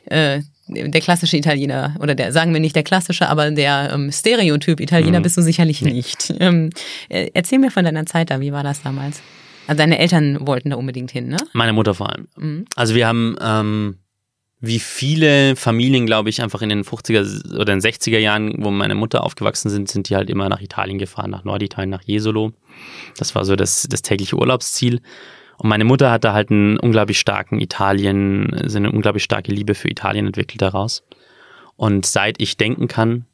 äh, der klassische Italiener oder der sagen wir nicht der klassische, aber der ähm, Stereotyp Italiener mhm. bist du sicherlich nicht. Ähm, äh, erzähl mir von deiner Zeit da, wie war das damals? Also deine Eltern wollten da unbedingt hin, ne? Meine Mutter vor allem. Mhm. Also wir haben ähm, wie viele Familien, glaube ich, einfach in den 50er oder den 60er Jahren, wo meine Mutter aufgewachsen sind, sind die halt immer nach Italien gefahren, nach Norditalien, nach Jesolo. Das war so das, das tägliche Urlaubsziel. Und meine Mutter hatte halt einen unglaublich starken Italien, eine unglaublich starke Liebe für Italien entwickelt daraus. Und seit ich denken kann,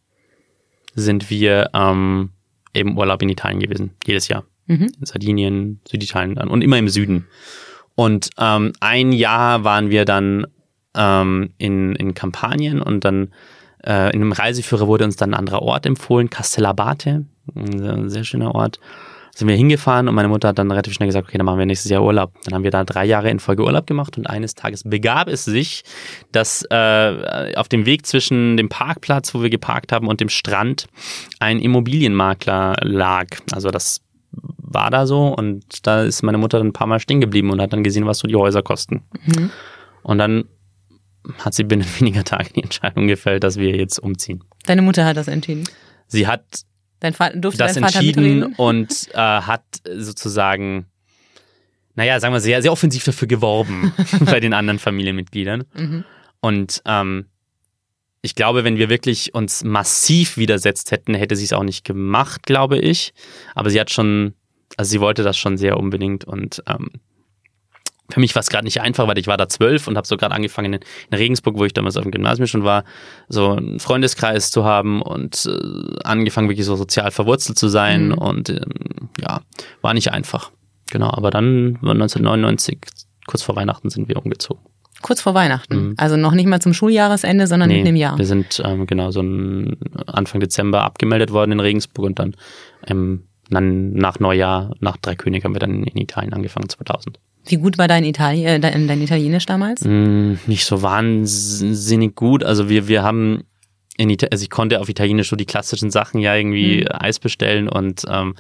sind wir ähm, im Urlaub in Italien gewesen, jedes Jahr. Mhm. In Sardinien, Süditalien dann und immer im Süden. Und ähm, ein Jahr waren wir dann ähm, in, in Kampanien und dann äh, in einem Reiseführer wurde uns dann ein anderer Ort empfohlen, Castellabate, ein sehr schöner Ort sind wir hingefahren und meine Mutter hat dann relativ schnell gesagt, okay, dann machen wir nächstes Jahr Urlaub. Dann haben wir da drei Jahre in Folge Urlaub gemacht und eines Tages begab es sich, dass äh, auf dem Weg zwischen dem Parkplatz, wo wir geparkt haben, und dem Strand ein Immobilienmakler lag. Also das war da so und da ist meine Mutter dann ein paar Mal stehen geblieben und hat dann gesehen, was so die Häuser kosten. Mhm. Und dann hat sie binnen weniger Tage die Entscheidung gefällt, dass wir jetzt umziehen. Deine Mutter hat das entschieden? Sie hat Dein Vater, durfte das dein Vater entschieden und äh, hat sozusagen, naja, sagen wir sehr, sehr offensiv dafür geworben bei den anderen Familienmitgliedern. Mhm. Und ähm, ich glaube, wenn wir wirklich uns massiv widersetzt hätten, hätte sie es auch nicht gemacht, glaube ich. Aber sie hat schon, also sie wollte das schon sehr unbedingt und ähm, für mich war es gerade nicht einfach, weil ich war da zwölf und habe so gerade angefangen in, in, Regensburg, wo ich damals auf dem Gymnasium schon war, so einen Freundeskreis zu haben und äh, angefangen wirklich so sozial verwurzelt zu sein mhm. und ähm, ja, war nicht einfach. Genau, aber dann 1999, kurz vor Weihnachten sind wir umgezogen. Kurz vor Weihnachten. Mhm. Also noch nicht mal zum Schuljahresende, sondern nee, mitten im Jahr. Wir sind ähm, genau so Anfang Dezember abgemeldet worden in Regensburg und dann, ähm, dann nach Neujahr, nach Dreikönig haben wir dann in Italien angefangen, 2000. Wie gut war dein, Itali äh, dein, dein Italienisch damals? Mm, nicht so wahnsinnig gut. Also wir, wir haben in Ita also ich konnte auf Italienisch so die klassischen Sachen ja irgendwie mhm. Eis bestellen und ähm,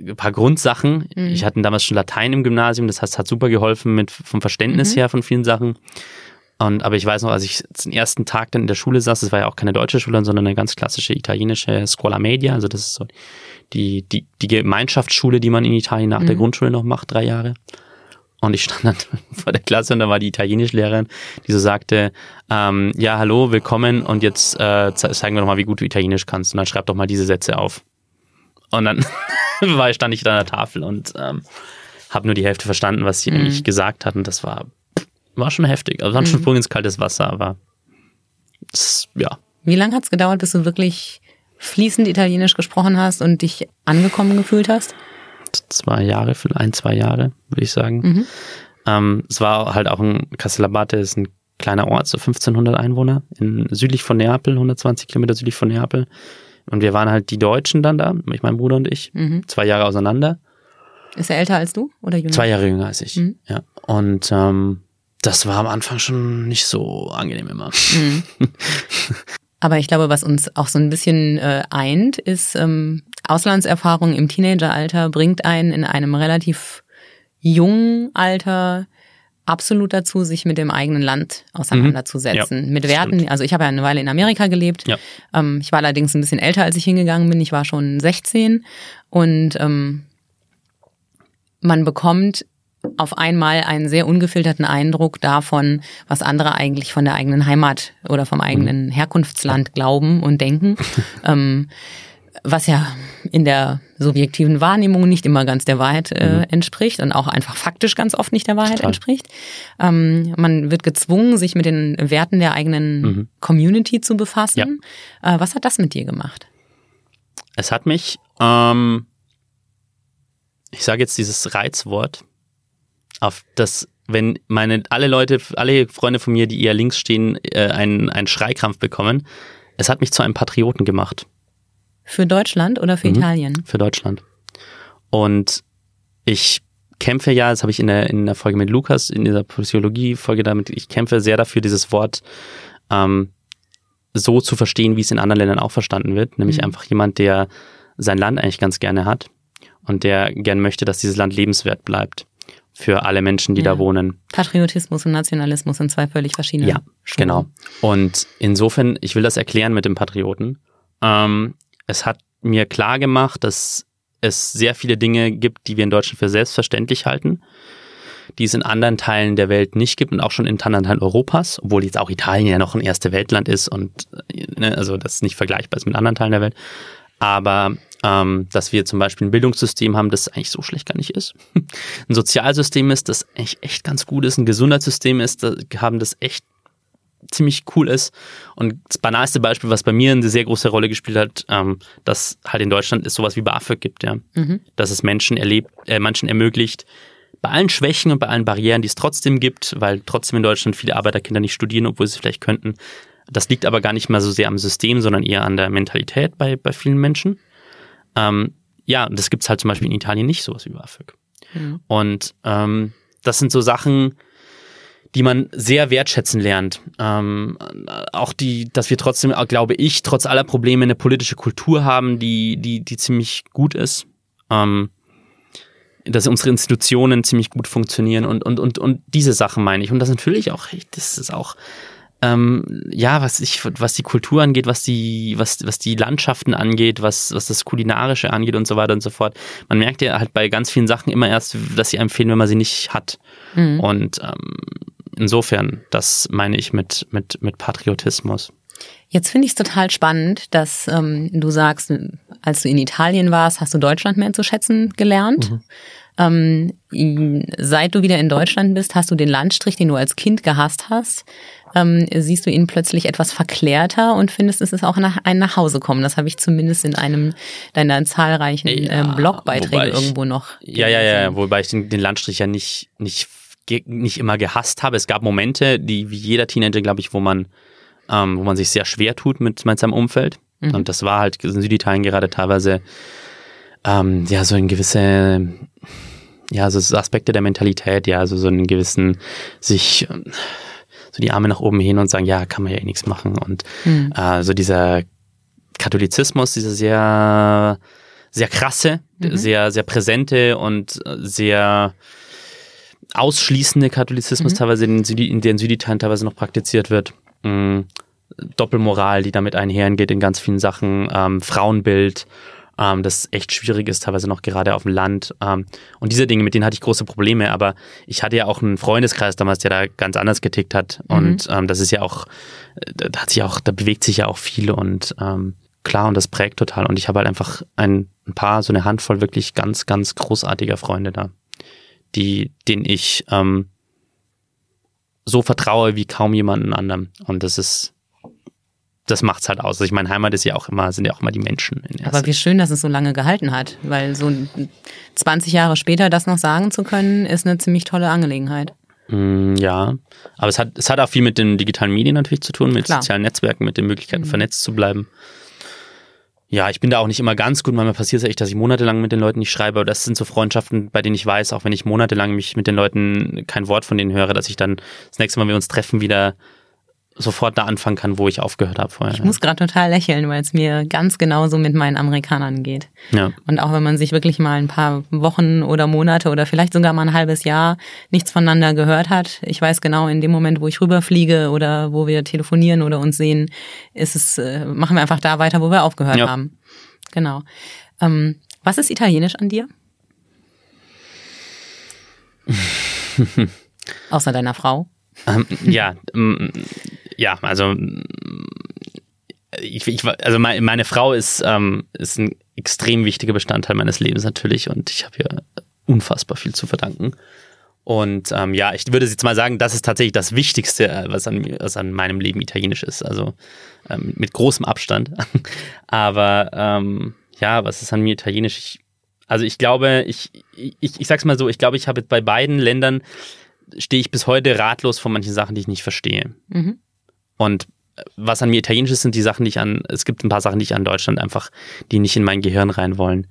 ein paar Grundsachen. Mhm. Ich hatte damals schon Latein im Gymnasium, das heißt, hat super geholfen mit vom Verständnis mhm. her von vielen Sachen. Und, aber ich weiß noch, als ich den ersten Tag dann in der Schule saß, das war ja auch keine deutsche Schule, sondern eine ganz klassische italienische Scuola Media, also das ist so die, die, die Gemeinschaftsschule, die man in Italien nach mhm. der Grundschule noch macht, drei Jahre. und ich stand dann vor der Klasse und da war die Italienischlehrerin, die so sagte, ähm, ja, hallo, willkommen und jetzt äh, zeigen wir doch mal, wie gut du Italienisch kannst und dann schreib doch mal diese Sätze auf. Und dann war, stand ich da an der Tafel und ähm, habe nur die Hälfte verstanden, was sie mhm. eigentlich gesagt hat und das war, war schon heftig. Also war schon mhm. Sprung ins kaltes Wasser, aber das, ja. Wie lange hat es gedauert, bis du wirklich fließend Italienisch gesprochen hast und dich angekommen gefühlt hast? zwei Jahre, ein, zwei Jahre, würde ich sagen. Mhm. Ähm, es war halt auch ein Castellabate, ist ein kleiner Ort, so 1500 Einwohner, in, südlich von Neapel, 120 Kilometer südlich von Neapel. Und wir waren halt die Deutschen dann da, ich, mein Bruder und ich, mhm. zwei Jahre auseinander. Ist er älter als du oder jünger? Zwei Jahre jünger als ich, mhm. ja. Und ähm, das war am Anfang schon nicht so angenehm immer. Mhm. Aber ich glaube, was uns auch so ein bisschen äh, eint, ist ähm, Auslandserfahrung im Teenageralter bringt einen in einem relativ jungen Alter absolut dazu, sich mit dem eigenen Land auseinanderzusetzen. Mhm. Mit Werten. Stimmt. Also ich habe ja eine Weile in Amerika gelebt. Ja. Ähm, ich war allerdings ein bisschen älter, als ich hingegangen bin. Ich war schon 16 und ähm, man bekommt auf einmal einen sehr ungefilterten Eindruck davon, was andere eigentlich von der eigenen Heimat oder vom eigenen mhm. Herkunftsland glauben und denken. ähm, was ja in der subjektiven Wahrnehmung nicht immer ganz der Wahrheit äh, mhm. entspricht und auch einfach faktisch ganz oft nicht der Wahrheit Total. entspricht. Ähm, man wird gezwungen, sich mit den Werten der eigenen mhm. Community zu befassen. Ja. Äh, was hat das mit dir gemacht? Es hat mich, ähm, ich sage jetzt dieses Reizwort, auf das, wenn meine alle Leute, alle Freunde von mir, die eher links stehen, äh, einen, einen Schreikrampf bekommen. Es hat mich zu einem Patrioten gemacht. Für Deutschland oder für mhm, Italien? Für Deutschland. Und ich kämpfe ja, das habe ich in der, in der Folge mit Lukas, in dieser Psychologie-Folge damit, ich kämpfe sehr dafür, dieses Wort ähm, so zu verstehen, wie es in anderen Ländern auch verstanden wird. Nämlich mhm. einfach jemand, der sein Land eigentlich ganz gerne hat und der gern möchte, dass dieses Land lebenswert bleibt für alle Menschen, die ja. da wohnen. Patriotismus und Nationalismus sind zwei völlig verschiedene. Ja, Schuhe. genau. Und insofern, ich will das erklären mit dem Patrioten. Ähm, es hat mir klar gemacht, dass es sehr viele Dinge gibt, die wir in Deutschland für selbstverständlich halten, die es in anderen Teilen der Welt nicht gibt und auch schon in anderen Teilen Europas, obwohl jetzt auch Italien ja noch ein erste Weltland ist und ne, also das nicht vergleichbar ist mit anderen Teilen der Welt. Aber ähm, dass wir zum Beispiel ein Bildungssystem haben, das eigentlich so schlecht gar nicht ist. ein Sozialsystem ist, das eigentlich echt ganz gut ist, ein Gesundheitssystem ist, das haben das echt ziemlich cool ist. Und das banalste Beispiel, was bei mir eine sehr große Rolle gespielt hat, ähm, dass halt in Deutschland es sowas wie BAföG gibt, ja. Mhm. Dass es Menschen erlebt, äh, Menschen ermöglicht, bei allen Schwächen und bei allen Barrieren, die es trotzdem gibt, weil trotzdem in Deutschland viele Arbeiterkinder nicht studieren, obwohl sie es vielleicht könnten. Das liegt aber gar nicht mal so sehr am System, sondern eher an der Mentalität bei, bei vielen Menschen. Ähm, ja, das gibt's halt zum Beispiel in Italien nicht, sowas wie BAföG. Mhm. Und ähm, das sind so Sachen, die man sehr wertschätzen lernt. Ähm, auch die, dass wir trotzdem, glaube ich, trotz aller Probleme eine politische Kultur haben, die, die, die ziemlich gut ist. Ähm, dass unsere Institutionen ziemlich gut funktionieren und, und, und, und diese Sachen meine ich. Und das natürlich auch, das ist auch ähm, ja, was ich, was die Kultur angeht, was die, was, was die Landschaften angeht, was, was das Kulinarische angeht und so weiter und so fort. Man merkt ja halt bei ganz vielen Sachen immer erst, dass sie empfehlen, wenn man sie nicht hat. Mhm. Und ähm, insofern, das meine ich mit, mit, mit Patriotismus. Jetzt finde ich es total spannend, dass ähm, du sagst, als du in Italien warst, hast du Deutschland mehr zu schätzen gelernt. Mhm. Ähm, seit du wieder in Deutschland bist, hast du den Landstrich, den du als Kind gehasst hast, ähm, siehst du ihn plötzlich etwas verklärter und findest, es ist auch nach, ein Nachhausekommen. Das habe ich zumindest in einem deiner zahlreichen ja, ähm, Blogbeiträge ich, irgendwo noch. Ja, ja, ja, wobei ich den, den Landstrich ja nicht, nicht, nicht immer gehasst habe. Es gab Momente, die wie jeder Teenager, glaube ich, wo man, ähm, wo man sich sehr schwer tut mit, mit seinem Umfeld. Mhm. Und das war halt in Süditalien gerade teilweise ähm, ja so ein gewisse ja, so Aspekte der Mentalität, ja, also so einen gewissen sich so die Arme nach oben hin und sagen, ja, kann man ja eh nichts machen. Und mhm. äh, so dieser Katholizismus, dieser sehr, sehr krasse, mhm. sehr, sehr präsente und sehr ausschließende Katholizismus, mhm. teilweise in, Südi, in den Süditeilen teilweise noch praktiziert wird. Mhm. Doppelmoral, die damit einhergeht in ganz vielen Sachen, ähm, Frauenbild, ähm, das echt schwierig ist, teilweise noch gerade auf dem Land. Ähm, und diese Dinge, mit denen hatte ich große Probleme, aber ich hatte ja auch einen Freundeskreis damals, der da ganz anders getickt hat. Mhm. Und ähm, das ist ja auch, da hat sich auch, da bewegt sich ja auch viel und ähm, klar, und das prägt total. Und ich habe halt einfach ein, ein paar, so eine Handvoll wirklich ganz, ganz großartiger Freunde da, die, denen ich ähm, so vertraue wie kaum jemanden anderem. Und das ist das macht's halt aus. Also ich meine, Heimat ist ja auch immer, sind ja auch immer die Menschen. Aber wie schön, dass es so lange gehalten hat, weil so 20 Jahre später das noch sagen zu können, ist eine ziemlich tolle Angelegenheit. Mm, ja, aber es hat, es hat auch viel mit den digitalen Medien natürlich zu tun, mit Klar. sozialen Netzwerken, mit den Möglichkeiten mhm. vernetzt zu bleiben. Ja, ich bin da auch nicht immer ganz gut. Manchmal passiert es echt, dass ich monatelang mit den Leuten nicht schreibe. Aber das sind so Freundschaften, bei denen ich weiß, auch wenn ich monatelang mich mit den Leuten kein Wort von denen höre, dass ich dann das nächste Mal, wenn wir uns treffen, wieder sofort da anfangen kann, wo ich aufgehört habe vorher. Ich muss gerade total lächeln, weil es mir ganz genauso mit meinen Amerikanern geht. Ja. Und auch wenn man sich wirklich mal ein paar Wochen oder Monate oder vielleicht sogar mal ein halbes Jahr nichts voneinander gehört hat, ich weiß genau, in dem Moment, wo ich rüberfliege oder wo wir telefonieren oder uns sehen, ist es, äh, machen wir einfach da weiter, wo wir aufgehört ja. haben. Genau. Ähm, was ist Italienisch an dir? Außer deiner Frau? Ähm, ja, ja, also ich, ich, also meine, Frau ist, ähm, ist ein extrem wichtiger Bestandteil meines Lebens natürlich und ich habe ihr unfassbar viel zu verdanken. Und ähm, ja, ich würde jetzt mal sagen, das ist tatsächlich das Wichtigste, äh, was an, was an meinem Leben italienisch ist. Also ähm, mit großem Abstand. Aber ähm, ja, was ist an mir italienisch? Ich, also ich glaube, ich, ich, ich sag's mal so, ich glaube, ich habe bei beiden Ländern stehe ich bis heute ratlos vor manchen Sachen, die ich nicht verstehe. Mhm. Und was an mir italienisch ist, sind die Sachen, die ich an, es gibt ein paar Sachen, die ich an Deutschland einfach, die nicht in mein Gehirn rein wollen.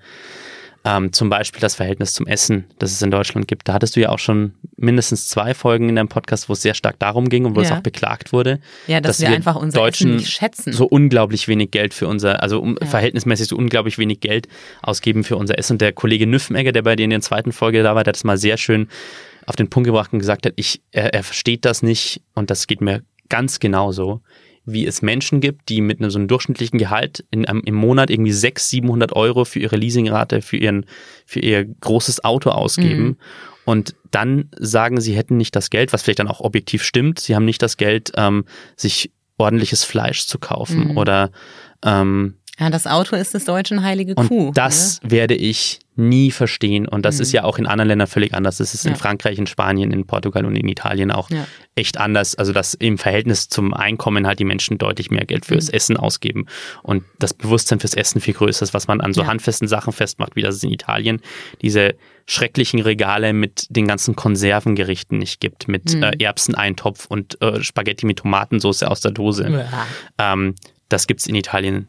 Ähm, zum Beispiel das Verhältnis zum Essen, das es in Deutschland gibt. Da hattest du ja auch schon mindestens zwei Folgen in deinem Podcast, wo es sehr stark darum ging und wo ja. es auch beklagt wurde. Ja, dass, dass wir, wir, einfach unser Deutschen Essen nicht schätzen. so unglaublich wenig Geld für unser, also um, ja. verhältnismäßig so unglaublich wenig Geld ausgeben für unser Essen. Und der Kollege Nüffenegger, der bei dir in der zweiten Folge da war, der hat das mal sehr schön auf den Punkt gebracht und gesagt hat, ich, er, er versteht das nicht und das geht mir ganz genauso, wie es Menschen gibt, die mit einem so einem durchschnittlichen Gehalt in, im Monat irgendwie 600, 700 Euro für ihre Leasingrate, für, ihren, für ihr großes Auto ausgeben. Mhm. Und dann sagen, sie hätten nicht das Geld, was vielleicht dann auch objektiv stimmt, sie haben nicht das Geld, ähm, sich ordentliches Fleisch zu kaufen mhm. oder ähm, ja, das Auto ist des Deutschen heilige Kuh. Und das ne? werde ich nie verstehen. Und das mhm. ist ja auch in anderen Ländern völlig anders. Das ist ja. in Frankreich, in Spanien, in Portugal und in Italien auch ja. echt anders. Also, dass im Verhältnis zum Einkommen halt die Menschen deutlich mehr Geld fürs mhm. Essen ausgeben. Und das Bewusstsein fürs Essen viel größer ist, was man an so ja. handfesten Sachen festmacht, wie das es in Italien diese schrecklichen Regale mit den ganzen Konservengerichten nicht gibt, mit mhm. äh, Erbseneintopf und äh, Spaghetti mit Tomatensauce aus der Dose. Ähm, das gibt es in Italien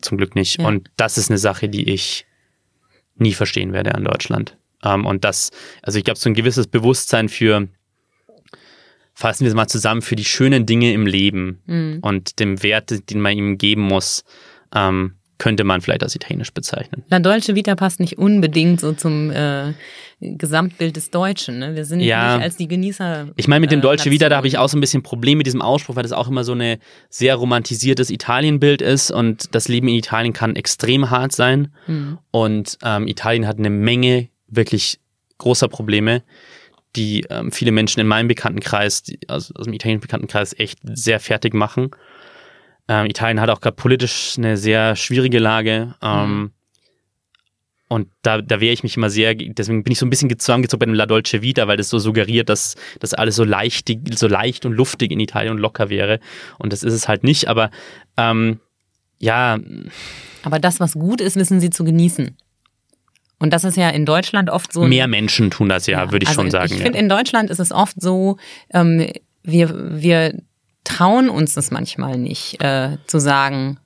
zum Glück nicht. Und das ist eine Sache, die ich nie verstehen werde an Deutschland. Ähm, und das, also ich glaube, so ein gewisses Bewusstsein für, fassen wir es mal zusammen, für die schönen Dinge im Leben mhm. und dem Wert, den man ihm geben muss, ähm, könnte man vielleicht als italienisch bezeichnen. La Dolce Vita passt nicht unbedingt so zum äh, Gesamtbild des Deutschen. Ne? Wir sind ja, nicht als die Genießer. Ich meine, mit dem äh, Dolce Vita, da habe ich auch so ein bisschen Problem mit diesem Ausspruch, weil das auch immer so ein sehr romantisiertes Italienbild ist und das Leben in Italien kann extrem hart sein. Mhm. Und ähm, Italien hat eine Menge wirklich großer Probleme, die ähm, viele Menschen in meinem Bekanntenkreis, die, also aus dem italienischen Bekanntenkreis, echt sehr fertig machen. Ähm, Italien hat auch gerade politisch eine sehr schwierige Lage. Ähm, mhm. Und da, da wehre ich mich immer sehr, deswegen bin ich so ein bisschen zusammengezogen bei dem La Dolce Vita, weil das so suggeriert, dass das alles so leicht, so leicht und luftig in Italien und locker wäre. Und das ist es halt nicht, aber ähm, ja. Aber das, was gut ist, wissen sie zu genießen. Und das ist ja in Deutschland oft so. Mehr Menschen tun das ja, ja würde ich also schon sagen. Ich finde, ja. in Deutschland ist es oft so, ähm, wir, wir trauen uns das manchmal nicht, äh, zu sagen,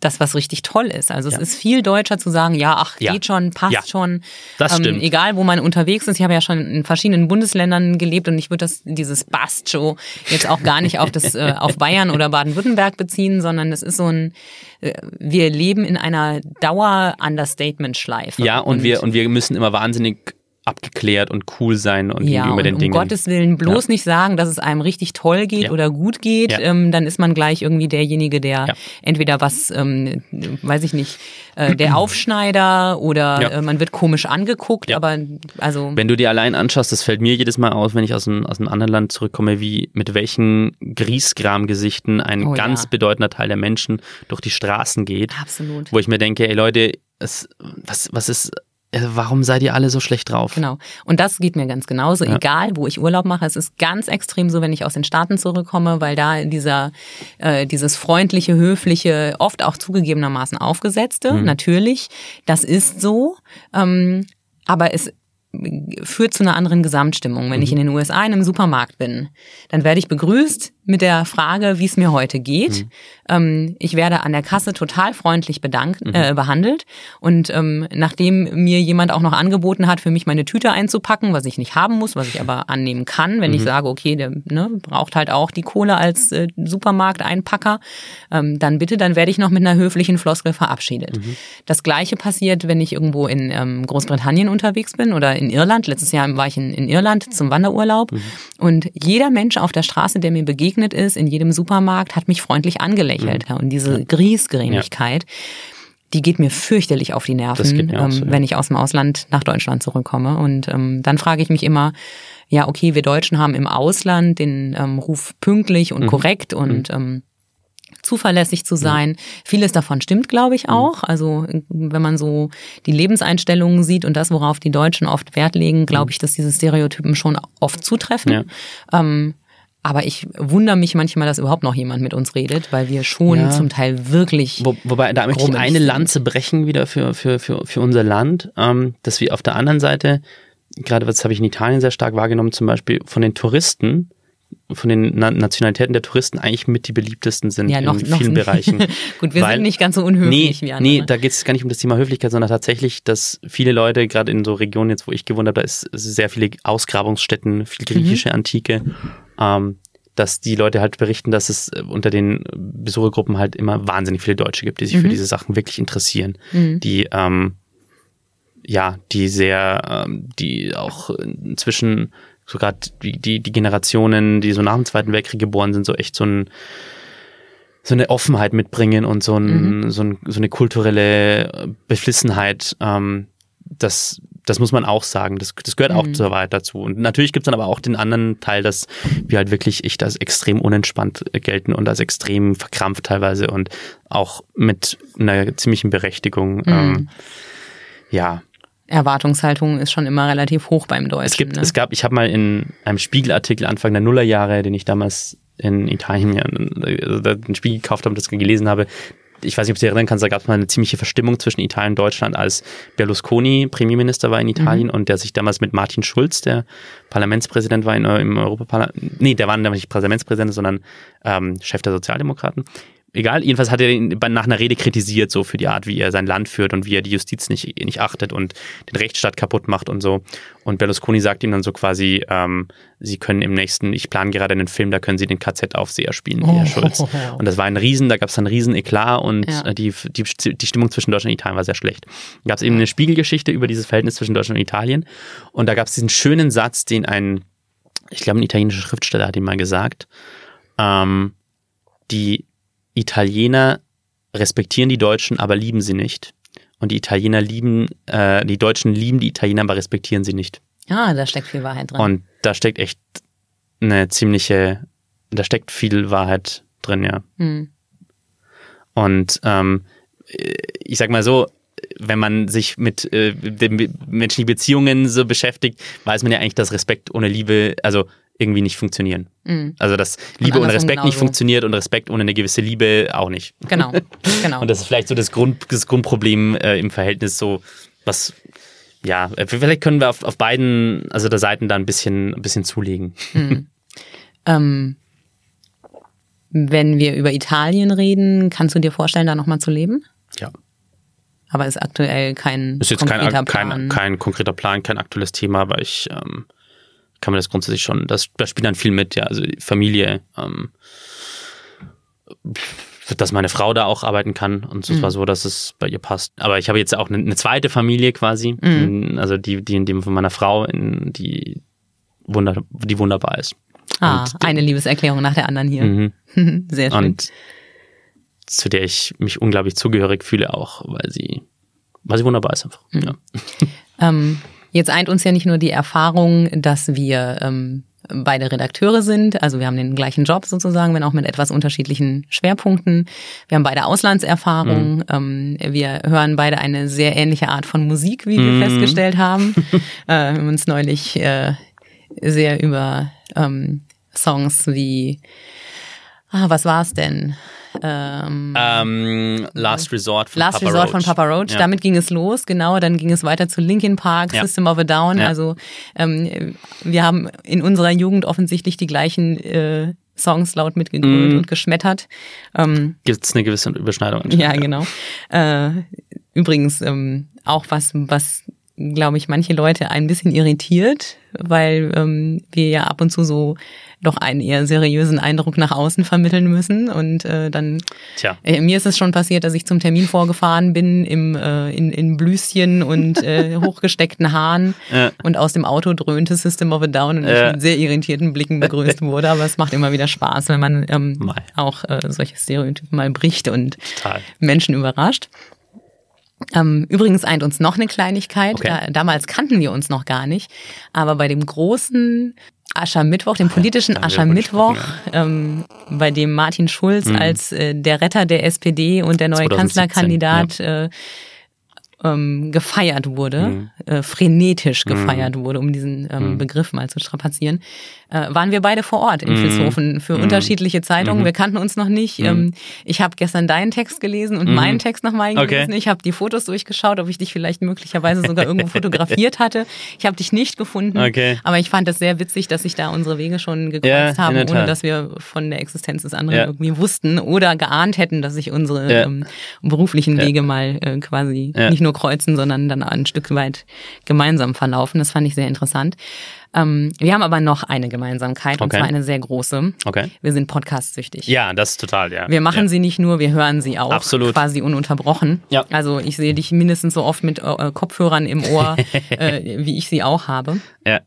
das, was richtig toll ist. Also ja. es ist viel deutscher zu sagen, ja, ach, ja. geht schon, passt ja. schon. Das ähm, stimmt. Egal, wo man unterwegs ist. Ich habe ja schon in verschiedenen Bundesländern gelebt und ich würde das, dieses Bastjo jetzt auch gar nicht auf das, äh, auf Bayern oder Baden-Württemberg beziehen, sondern es ist so ein, äh, wir leben in einer Dauer-Understatement-Schleife. Ja, und, und wir, und wir müssen immer wahnsinnig abgeklärt und cool sein und ja, und den um Dingen. Gottes Willen bloß nicht sagen, dass es einem richtig toll geht Ja. oder gut geht. Ja. Ähm, dann ist man gleich irgendwie derjenige, der Ja. entweder was, ähm, weiß ich nicht, äh, der Aufschneider oder Ja. äh, man wird komisch angeguckt, Ja. aber also Wenn du dir allein anschaust, das fällt mir jedes Mal auf, wenn ich aus einem, aus einem anderen Land zurückkomme, wie mit welchen Griesgram-Gesichten ein Oh ganz ja. bedeutender Teil der Menschen durch die Straßen geht, absolut. wo ich mir denke, ey Leute, es, was, was ist, warum seid ihr alle so schlecht drauf? Genau. Und das geht mir ganz genauso, Ja. egal wo ich Urlaub mache. Es ist ganz extrem so, wenn ich aus den Staaten zurückkomme, weil da dieser äh, dieses freundliche, höfliche, oft auch zugegebenermaßen aufgesetzte, Mhm. natürlich, das ist so. Ähm, aber es führt zu einer anderen Gesamtstimmung. Wenn ich Mhm. in den USA in einem Supermarkt bin, dann werde ich begrüßt mit der Frage, wie es mir heute geht. Mhm. Ähm, ich werde an der Kasse total freundlich bedankt, Mhm. äh, behandelt. Und ähm, nachdem mir jemand auch noch angeboten hat, für mich meine Tüte einzupacken, was ich nicht haben muss, was ich aber annehmen kann, wenn ich Mhm. sage, okay, der ne, braucht halt auch die Kohle als äh, Supermarkteinpacker, ähm, dann bitte, dann werde ich noch mit einer höflichen Floskel verabschiedet. Mhm. Das gleiche passiert, wenn ich irgendwo in ähm, Großbritannien unterwegs bin oder in Irland. Letztes Jahr war ich in, in Irland zum Wanderurlaub und jeder Mensch auf der Straße, der mir begegnet ist, in jedem Supermarkt, hat mich freundlich angelächelt. Und diese Griesgrämigkeit, die geht mir fürchterlich auf die Nerven, ähm, so, ja. wenn ich aus dem Ausland nach Deutschland zurückkomme. Und ähm, dann frage ich mich immer, ja, okay, wir Deutschen haben im Ausland den ähm, Ruf pünktlich Mhm. und korrekt und ähm, zuverlässig zu sein. Vieles davon stimmt, glaube Mhm. ich, auch. Also wenn man so die Lebenseinstellungen sieht und das, worauf die Deutschen oft Wert legen, glaube ich, dass diese Stereotypen schon oft zutreffen. Mhm. Ja. Ähm, aber ich wundere mich manchmal, dass überhaupt noch jemand mit uns redet, weil wir schon Ja. zum Teil wirklich Wo, wobei, da möchte ich eine. Lanze brechen wieder für, für, für, für unser Land, ähm, dass wir auf der anderen Seite, gerade was habe ich in Italien sehr stark wahrgenommen, zum Beispiel von den Touristen, von den Na Nationalitäten der Touristen eigentlich mit die beliebtesten sind ja noch, in vielen Bereichen. Gut, wir Weil- sind nicht ganz so unhöflich nee, wie andere. Nee, da geht es gar nicht um das Thema Höflichkeit, sondern tatsächlich, dass viele Leute, gerade in so Regionen jetzt, wo ich gewohnt habe, da ist sehr viele Ausgrabungsstätten, viel griechische Antike, ähm, dass die Leute halt berichten, dass es äh, unter den Besuchergruppen halt immer wahnsinnig viele Deutsche gibt, die sich für diese Sachen wirklich interessieren, die ähm, ja, die sehr, ähm, die auch inzwischen sogar die, die, die Generationen, die so nach dem Zweiten Weltkrieg geboren sind, so echt so ein so eine Offenheit mitbringen und so, ein, so, ein, so eine kulturelle Beflissenheit, ähm, das, das muss man auch sagen. Das, das gehört auch zur Wahrheit dazu. Und natürlich gibt es dann aber auch den anderen Teil, dass wir halt wirklich echt als extrem unentspannt gelten und als extrem verkrampft teilweise und auch mit einer ziemlichen Berechtigung. Ähm, ja, Erwartungshaltung ist schon immer relativ hoch beim Deutschen. es gibt, ne? es gab, ich habe mal in einem Spiegelartikel Anfang der Nullerjahre, den ich damals in Italien also den Spiegel gekauft habe und das gelesen habe. Ich weiß nicht, ob du dich erinnern kannst, da gab es mal eine ziemliche Verstimmung zwischen Italien und Deutschland, als Berlusconi Premierminister war in Italien und der sich damals mit Martin Schulz, der Parlamentspräsident war in, im Europaparlament, nee, der war nicht Parlamentspräsident, sondern ähm, Chef der Sozialdemokraten. Egal, jedenfalls hat er ihn nach einer Rede kritisiert, so für die Art, wie er sein Land führt und wie er die Justiz nicht, nicht achtet und den Rechtsstaat kaputt macht und so. Und Berlusconi sagt ihm dann so quasi, ähm, sie können im nächsten, ich plane gerade einen Film, da können sie den KZ-Aufseher spielen, Oh. Herr Schulz. Und das war ein Riesen, da gab es einen riesen Eklat und Ja. äh, die, die, die Stimmung zwischen Deutschland und Italien war sehr schlecht. Da gab es eben eine Spiegelgeschichte über dieses Verhältnis zwischen Deutschland und Italien. Und da gab es diesen schönen Satz, den ein, ich glaube, ein italienischer Schriftsteller hat ihm mal gesagt, ähm, die Italiener respektieren die Deutschen, aber lieben sie nicht. Und die Italiener lieben, äh, die Deutschen lieben die Italiener, aber respektieren sie nicht. Ja, da steckt viel Wahrheit drin. Und da steckt echt eine ziemliche, da steckt viel Wahrheit drin, ja. Hm. Und ähm, ich sag mal so, wenn man sich mit äh, den menschlichen Beziehungen so beschäftigt, weiß man ja eigentlich, dass Respekt ohne Liebe, also irgendwie nicht funktionieren. Mhm. Also dass Liebe ohne Respekt nicht genauso. funktioniert und Respekt ohne eine gewisse Liebe auch nicht. Genau, genau. Und das ist vielleicht so das, Grund, das Grundproblem äh, im Verhältnis so, was, ja, äh, vielleicht können wir auf, auf beiden, also der Seiten da ein bisschen, ein bisschen zulegen. ähm, wenn wir über Italien reden, kannst du dir vorstellen, da nochmal zu leben? Ja. Aber ist aktuell kein Ist jetzt konkreter kein, Plan. kein, kein konkreter Plan, kein aktuelles Thema, aber ich ähm, kann mir das grundsätzlich schon, das, das spielt dann viel mit, ja, also Familie, ähm, dass meine Frau da auch arbeiten kann und es war so, dass es bei ihr passt. Aber ich habe jetzt auch eine, eine zweite Familie quasi, Mhm. also die, die in dem von meiner Frau, in, die, wunder, die wunderbar ist. Ah, Und- eine Liebeserklärung nach der anderen hier. Mhm. Sehr schön. Und zu der ich mich unglaublich zugehörig fühle auch, weil sie, weil sie wunderbar ist einfach. Mhm. Ja. Ähm, jetzt eint uns ja nicht nur die Erfahrung, dass wir ähm, beide Redakteure sind, also wir haben den gleichen Job sozusagen, wenn auch mit etwas unterschiedlichen Schwerpunkten. Wir haben beide Auslandserfahrung, ähm, wir hören beide eine sehr ähnliche Art von Musik, wie wir festgestellt haben. äh, wir haben uns neulich äh, sehr über ähm, Songs wie, ah, was war's denn? Ähm, Ähm, Last Resort von Last Papa Resort Roach. von Papa Roach. Ja. Damit ging es los, genau. Dann ging es weiter zu Linkin Park, Ja. System of a Down. Ja. Also ähm, wir haben in unserer Jugend offensichtlich die gleichen äh, Songs laut mitgegrölt Mhm. und geschmettert. Ähm, Gibt es eine gewisse Überschneidung? ja, genau. Äh, übrigens ähm, auch was, was glaube ich manche Leute ein bisschen irritiert, weil ähm, wir ja ab und zu so doch einen eher seriösen Eindruck nach außen vermitteln müssen und äh, dann Tja. äh, Mir ist es schon passiert, dass ich zum Termin vorgefahren bin im, äh, in, in Blüschen und äh, hochgesteckten Haaren Ja. und aus dem Auto dröhnte System of a Down und Ja. ich mit sehr irritierten Blicken begrüßt wurde. Aber es macht immer wieder Spaß, wenn man ähm, auch äh, solche Stereotypen mal bricht und Total. Menschen überrascht. Ähm, übrigens eint uns noch eine Kleinigkeit. Okay. Da, damals kannten wir uns noch gar nicht. Aber bei dem großen Aschermittwoch, dem politischen Aschermittwoch, ähm, bei dem Martin Schulz Mhm. als äh, der Retter der SPD und der neue 2017, Kanzlerkandidat äh, ähm, gefeiert wurde, Mhm. äh, frenetisch gefeiert wurde, um diesen ähm, Begriff mal zu strapazieren, äh, waren wir beide vor Ort in Mhm. Vilshofen für unterschiedliche Zeitungen. Mhm. Wir kannten uns noch nicht. Ähm, ich habe gestern deinen Text gelesen und meinen Text nochmal Mhm. Okay. gelesen. Ich habe die Fotos durchgeschaut, ob ich dich vielleicht möglicherweise sogar irgendwo fotografiert hatte. Ich habe dich nicht gefunden, Okay. aber ich fand es sehr witzig, dass sich da unsere Wege schon gekreuzt Ja, haben, ohne dass wir von der Existenz des anderen Ja. irgendwie wussten oder geahnt hätten, dass sich unsere Ja. ähm, beruflichen Wege mal äh, quasi nicht nur kreuzen, sondern dann ein Stück weit gemeinsam verlaufen. Das fand ich sehr interessant. Ähm, wir haben aber noch eine Gemeinsamkeit und Okay. zwar eine sehr große. Okay. Wir sind podcast-süchtig. Ja, das ist total, ja. Wir machen ja. sie nicht nur, wir hören sie auch Absolut. quasi ununterbrochen. Ja. Also ich sehe dich mindestens so oft mit äh, Kopfhörern im Ohr, äh, wie ich sie auch habe. Ja.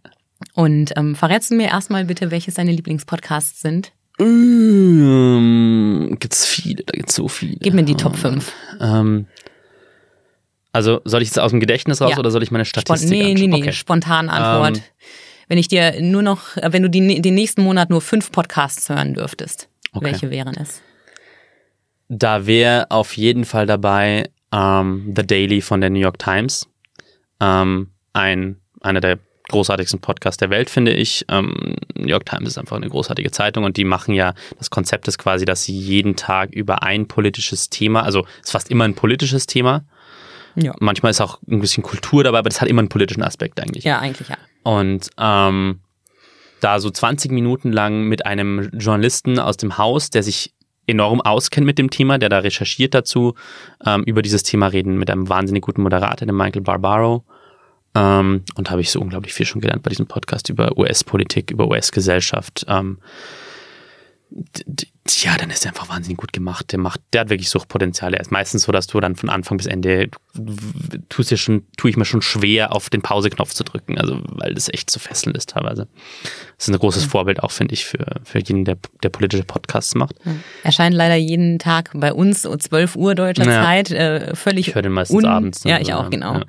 Und ähm, verrätst du mir erstmal bitte, welches deine Lieblingspodcasts sind? Ähm, gibt's viele, da gibt's so viele. Gib mir die Top 5. Ähm, also soll ich jetzt aus dem Gedächtnis raus Ja. oder soll ich meine Spon Statistik nee, nee, anschauen? nee, Okay. spontan Antwort. Ähm. wenn ich dir nur noch, äh, wenn du die, den nächsten Monat nur fünf Podcasts hören dürftest, Okay. welche wären es? Da wäre auf jeden Fall dabei ähm, The Daily von der New York Times. Ähm, ein, einer der großartigsten Podcasts der Welt, finde ich. Ähm, New York Times ist einfach eine großartige Zeitung und die machen ja, das Konzept ist quasi, dass sie jeden Tag über ein politisches Thema, also es ist fast immer ein politisches Thema. Ja. Manchmal ist auch ein bisschen Kultur dabei, aber das hat immer einen politischen Aspekt eigentlich. Ja, eigentlich ja. Und ähm, da so 20 Minuten lang mit einem Journalisten aus dem Haus, der sich enorm auskennt mit dem Thema, der da recherchiert dazu, ähm, über dieses Thema reden mit einem wahnsinnig guten Moderator, dem Michael Barbaro. Ähm, und habe ich so unglaublich viel schon gelernt bei diesem Podcast über US-Politik, über US-Gesellschaft. Ähm, ja, dann ist er einfach wahnsinnig gut gemacht. Der macht, der hat wirklich Suchtpotenzial. Er ist meistens so, dass du dann von Anfang bis Ende tust dir schon, tue ich mir schon schwer, auf den Pauseknopf zu drücken, also weil das echt so fesselnd ist teilweise. Das ist ein großes Vorbild auch, finde ich, für, für jeden, der, der politische Podcasts macht. Erscheint leider jeden Tag bei uns um 12 Uhr deutscher Ja. Zeit. Äh, völlig Ich höre den meistens abends. Ja, ich auch, genau. ja.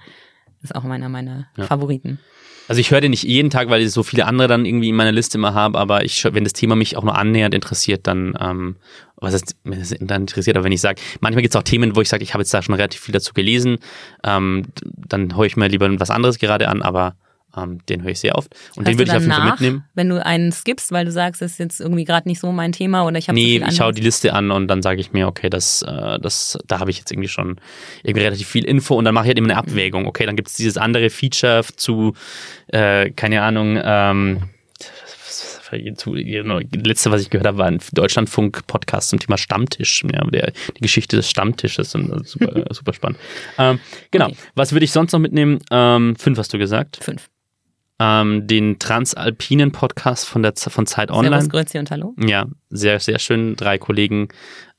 Das ist auch meiner meiner Favoriten. Also ich höre den nicht jeden Tag, weil ich so viele andere dann irgendwie in meiner Liste immer habe, aber ich, wenn das Thema mich auch nur annähernd interessiert, dann, ähm, was es dann interessiert, aber wenn ich sage, manchmal gibt es auch Themen, wo ich sage, ich habe jetzt da schon relativ viel dazu gelesen, ähm, dann höre ich mir lieber was anderes gerade an, aber ähm, den höre ich sehr oft. Und den Hörst würde ich auf jeden Fall mitnehmen. Wenn du einen skippst, weil du sagst, das ist jetzt irgendwie gerade nicht so mein Thema oder ich habe Nee, ich schaue die Liste an und dann sage ich mir, okay, das, äh, das, da habe ich jetzt irgendwie schon irgendwie relativ viel Info und dann mache ich halt immer eine Abwägung. Okay, dann gibt es dieses andere Feature zu, äh, keine Ahnung, ähm, letzte, was ich gehört habe, war ein Deutschlandfunk-Podcast zum Thema Stammtisch, ja, der, die Geschichte des Stammtisches super, super spannend. Ähm, genau, Okay. was würde ich sonst noch mitnehmen? Ähm, fünf hast du gesagt. Fünf. Ähm, den Transalpinen Podcast von der von Zeit Online. Servus, Grüezi und Hallo. Ja, sehr, sehr schön. Drei Kollegen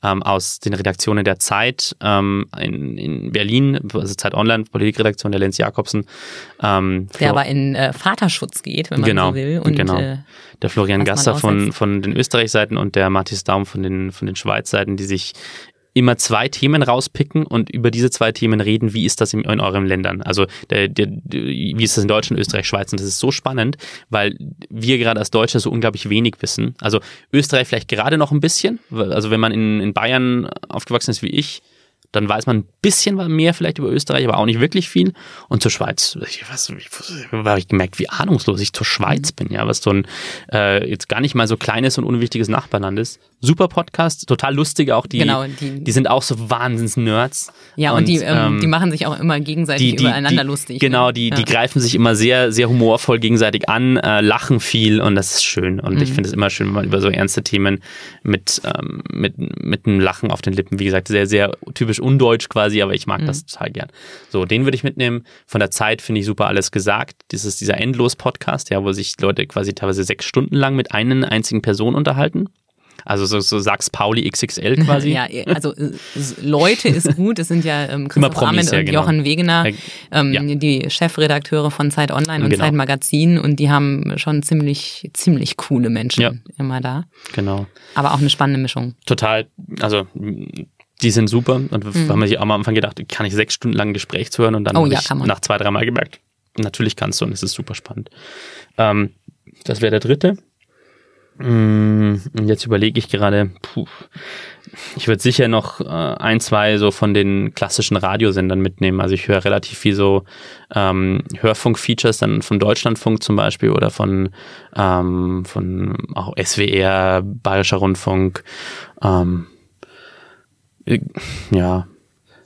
ähm, aus den Redaktionen der Zeit ähm, in, in Berlin, also Zeit Online, Politikredaktion, der Lenz Jakobsen. Ähm, der aber in äh, Vaterschutz geht, wenn man genau, so will. Und, genau. Äh, der Florian Gasser von, von den Österreich-Seiten und der Matthias Daum von den, von den Schweiz-Seiten, die sich immer zwei Themen rauspicken und über diese zwei Themen reden, wie ist das in, in euren Ländern? Also der, der, wie ist das in Deutschland, Österreich, Schweiz? Und das ist so spannend, weil wir gerade als Deutsche so unglaublich wenig wissen. Also Österreich vielleicht gerade noch ein bisschen. Also wenn man in, in Bayern aufgewachsen ist wie ich, dann weiß man ein bisschen mehr vielleicht über Österreich, aber auch nicht wirklich viel. Und zur Schweiz, ich, was, ich, habe ich gemerkt, wie ahnungslos ich zur Schweiz bin, ja, was so ein äh, jetzt gar nicht mal so kleines und unwichtiges Nachbarland ist. Super Podcast, total lustig auch. Die, Genau, die- die sind auch so Wahnsinns-Nerds. ja, und, die, ähm, ähm, die machen sich auch immer gegenseitig übereinander die, lustig. Genau, ne? die, ja. die greifen sich immer sehr, sehr humorvoll gegenseitig an, äh, lachen viel und das ist schön. Und Mhm. ich finde es immer schön, wenn man über so ernste Themen mit, ähm, mit, mit einem Lachen auf den Lippen, wie gesagt, sehr, sehr typisch undeutsch quasi, aber ich mag Mhm. das total gern. So, den würde ich mitnehmen. Von der Zeit finde ich super alles gesagt. Das ist dieser Endlos-Podcast, ja, wo sich Leute quasi teilweise sechs Stunden lang mit einer einzigen Person unterhalten. Also so, so sag's Pauli XXL quasi. Ja, also äh, Leute ist gut. Es sind ja ähm, Christoph Promis, ja, und genau. Jochen Wegener, Äh, ähm, ja. die Chefredakteure von Zeit Online und Genau. Zeit Magazin und die haben schon ziemlich, ziemlich coole Menschen Ja. immer da. Genau. Aber auch eine spannende Mischung. total, also die sind super und wir haben sich auch am Anfang gedacht, kann ich sechs Stunden lang ein Gespräch zu hören und dann Mhm. Oh habe ja, nach zwei, dreimal gemerkt, natürlich kannst du und es ist super spannend. Ähm, das wäre der dritte. Mm, jetzt überlege ich gerade, puh, ich würde sicher noch äh, ein, zwei so von den klassischen Radiosendern mitnehmen. Also ich höre relativ viel so ähm, Hörfunk-Features dann von Deutschlandfunk zum Beispiel oder von, ähm, von auch SWR, Bayerischer Rundfunk. Ähm, äh, ja,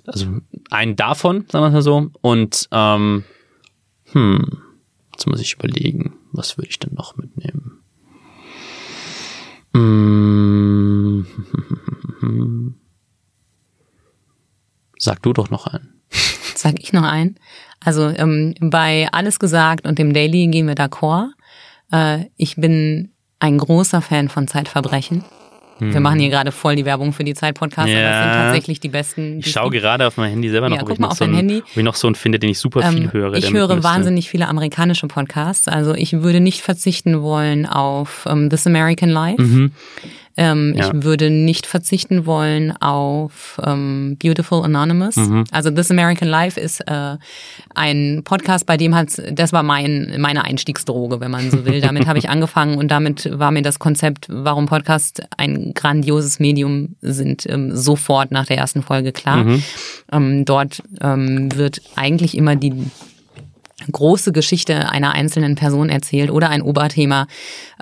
also einen davon, sagen wir mal so. Und ähm, hm, jetzt muss ich überlegen, was würde ich denn noch mitnehmen? Mm, Sag du doch noch einen. Sag ich noch ein. Also ähm, bei Alles gesagt und dem Daily gehen wir d'accord. Äh, ich bin ein großer Fan von Zeitverbrechen. Wir machen hier gerade voll die Werbung für die Zeit-Podcasts, aber das sind Hm. Ja. tatsächlich die besten. die Ich schaue gerade auf mein Handy selber noch, Ja, ob, ich noch auf so Handy. ob ich noch so einen finde, den ich super viel Ähm, höre. Ich höre wahnsinnig viele amerikanische Podcasts. Also ich würde nicht verzichten wollen auf ähm, This American Life. Mhm. Ähm, Ja. Ich würde nicht verzichten wollen auf ähm, Beautiful Anonymous. Mhm. Also This American Life ist äh, ein Podcast, bei dem hat das war mein meine Einstiegsdroge, wenn man so will. Damit habe ich angefangen und damit war mir das Konzept, warum Podcast ein grandioses Medium sind, ähm, sofort nach der ersten Folge klar. Mhm. Ähm, dort ähm, wird eigentlich immer die große Geschichte einer einzelnen Person erzählt oder ein Oberthema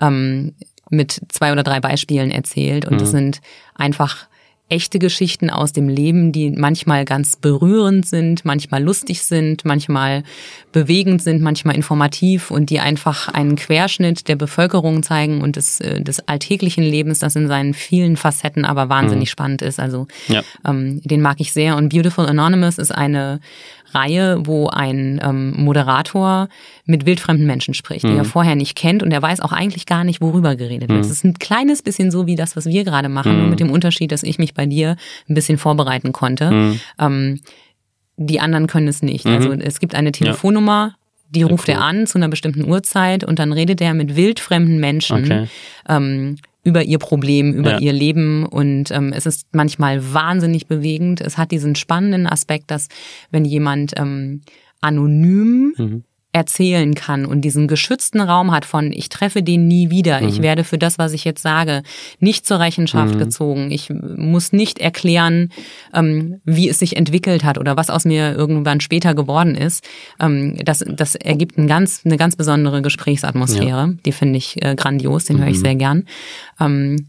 ähm, mit zwei oder drei Beispielen erzählt. Und das sind einfach echte Geschichten aus dem Leben, die manchmal ganz berührend sind, manchmal lustig sind, manchmal bewegend sind, manchmal informativ und die einfach einen Querschnitt der Bevölkerung zeigen und des, äh, des alltäglichen Lebens, das in seinen vielen Facetten aber wahnsinnig spannend ist. Also Ja. ähm, den mag ich sehr. Und Beautiful Anonymous ist eine Reihe, wo ein ähm, Moderator mit wildfremden Menschen spricht, die er vorher nicht kennt und er weiß auch eigentlich gar nicht, worüber geredet wird. Es ist ein kleines bisschen so wie das, was wir gerade machen, nur mit dem Unterschied, dass ich mich bei dir ein bisschen vorbereiten konnte. Ähm, die anderen können es nicht. Also es gibt eine Telefonnummer, die ruft er an zu einer bestimmten Uhrzeit und dann redet er mit wildfremden Menschen Okay. ähm, über ihr Problem, über Ja. ihr Leben und ähm, es ist manchmal wahnsinnig bewegend. Es hat diesen spannenden Aspekt, dass wenn jemand ähm, anonym Mhm. Erzählen kann und diesen geschützten Raum hat von ich treffe den nie wieder, Mhm. ich werde für das, was ich jetzt sage, nicht zur Rechenschaft gezogen, ich muss nicht erklären, ähm, wie es sich entwickelt hat oder was aus mir irgendwann später geworden ist. Ähm, das, das ergibt ein ganz, eine ganz besondere Gesprächsatmosphäre, die finde ich äh, grandios, den höre Mhm. ich sehr gern. Ähm,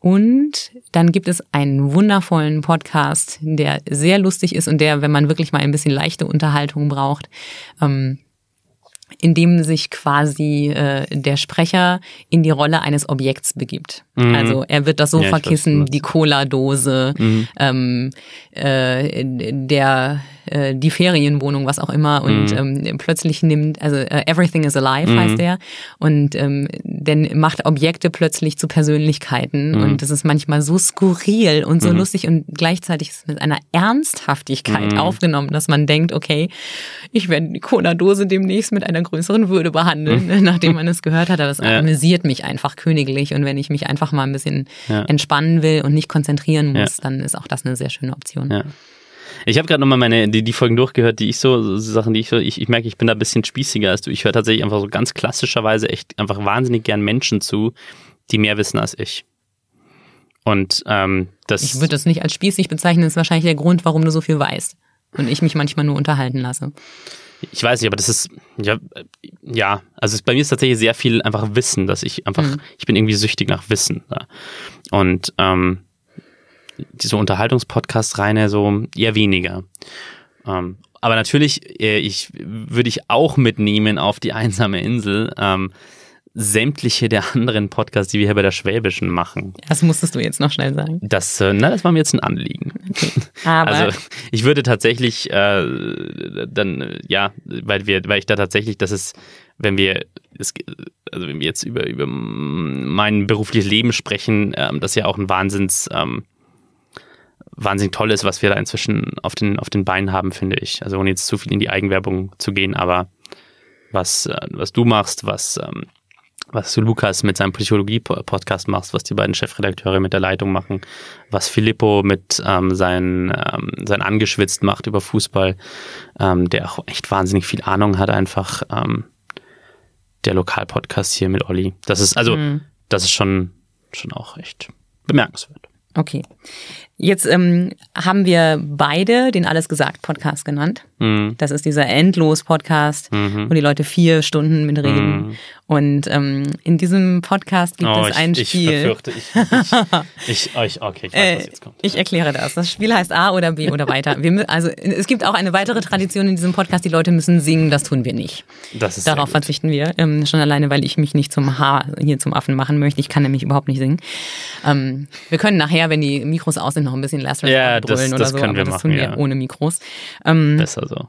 und dann gibt es einen wundervollen Podcast, der sehr lustig ist und der, wenn man wirklich mal ein bisschen leichte Unterhaltung braucht, ähm, indem sich quasi äh, der Sprecher in die Rolle eines Objekts begibt. Mhm. Also er wird das Ja, Sofakissen, was- die Cola-Dose, Mhm. ähm, äh, der äh, die Ferienwohnung, was auch immer, und ähm, plötzlich nimmt, also äh, Everything is Alive heißt er, und ähm, dann macht Objekte plötzlich zu Persönlichkeiten. Und das ist manchmal so skurril und so lustig. Und gleichzeitig ist es mit einer Ernsthaftigkeit aufgenommen, dass man denkt, okay, ich werde die Cola-Dose demnächst mit einer größeren Würde behandeln, nachdem man es gehört hat, aber es Ja. amüsiert mich einfach königlich und wenn ich mich einfach mal ein bisschen Ja. entspannen will und nicht konzentrieren muss, Ja. dann ist auch das eine sehr schöne Option. Ich habe gerade nochmal meine, die, die Folgen durchgehört, die ich so, so Sachen, die ich so, ich, ich merke, ich bin da ein bisschen spießiger als du. Ich höre tatsächlich einfach so ganz klassischerweise echt einfach wahnsinnig gern Menschen zu, die mehr wissen als ich. Und ähm, das. Ich würde das nicht als spießig bezeichnen, das ist wahrscheinlich der Grund, warum du so viel weißt. Und ich mich manchmal nur unterhalten lasse. Ich weiß nicht, aber das ist, ja, ja, also bei mir ist tatsächlich sehr viel einfach Wissen, dass ich einfach, Mhm. ich bin irgendwie süchtig nach Wissen. Ja. Und ähm, diese Unterhaltungspodcasts reine so eher weniger. Ähm, aber natürlich, äh, ich würde ich auch mitnehmen auf die einsame Insel. Ähm, sämtliche der anderen Podcasts, die wir hier bei der Schwäbischen machen. Das musstest du jetzt noch schnell sagen. Das, äh, na, das war mir jetzt ein Anliegen. Aber Also ich würde tatsächlich äh, dann äh, ja, weil wir, weil ich da tatsächlich, das ist, wenn wir es, also wenn wir jetzt über über mein berufliches Leben sprechen, ähm, das ja auch ein Wahnsinns ähm, wahnsinnig toll ist, was wir da inzwischen auf den auf den Beinen haben, finde ich. Also ohne jetzt zu viel in die Eigenwerbung zu gehen, aber was äh, was du machst, was ähm, was du Lukas mit seinem Psychologie-Podcast machst, was die beiden Chefredakteure mit der Leitung machen, was Filippo mit ähm, sein, ähm, sein Angeschwitzt macht über Fußball, ähm, der auch echt wahnsinnig viel Ahnung hat, einfach ähm, der Lokalpodcast hier mit Olli. Das ist, also, das ist schon, schon auch echt bemerkenswert. okay. Jetzt ähm, haben wir beide den Alles gesagt Podcast genannt. Mhm. Das ist dieser Endlos-Podcast, wo die Leute vier Stunden mitreden. Und ähm, in diesem Podcast gibt Oh, es ich, ein ich Spiel. verfürchte, ich, ich, ich, oh, ich, okay, ich weiß, was Äh, jetzt kommt. ich erkläre das. Das Spiel heißt A oder B oder weiter. Wir, also es gibt auch eine weitere Tradition in diesem Podcast. Die Leute müssen singen. Das tun wir nicht. Das ist Darauf verzichten wir. Ähm, schon alleine, weil ich mich nicht zum Haar hier zum Affen machen möchte. Ich kann nämlich überhaupt nicht singen. Ähm, wir können nachher, wenn die Mikros aus sind, noch ein bisschen Last Resort brüllen das- oder das so. können aber wir das machen, tun wir ja. ohne Mikros. Ähm, besser so.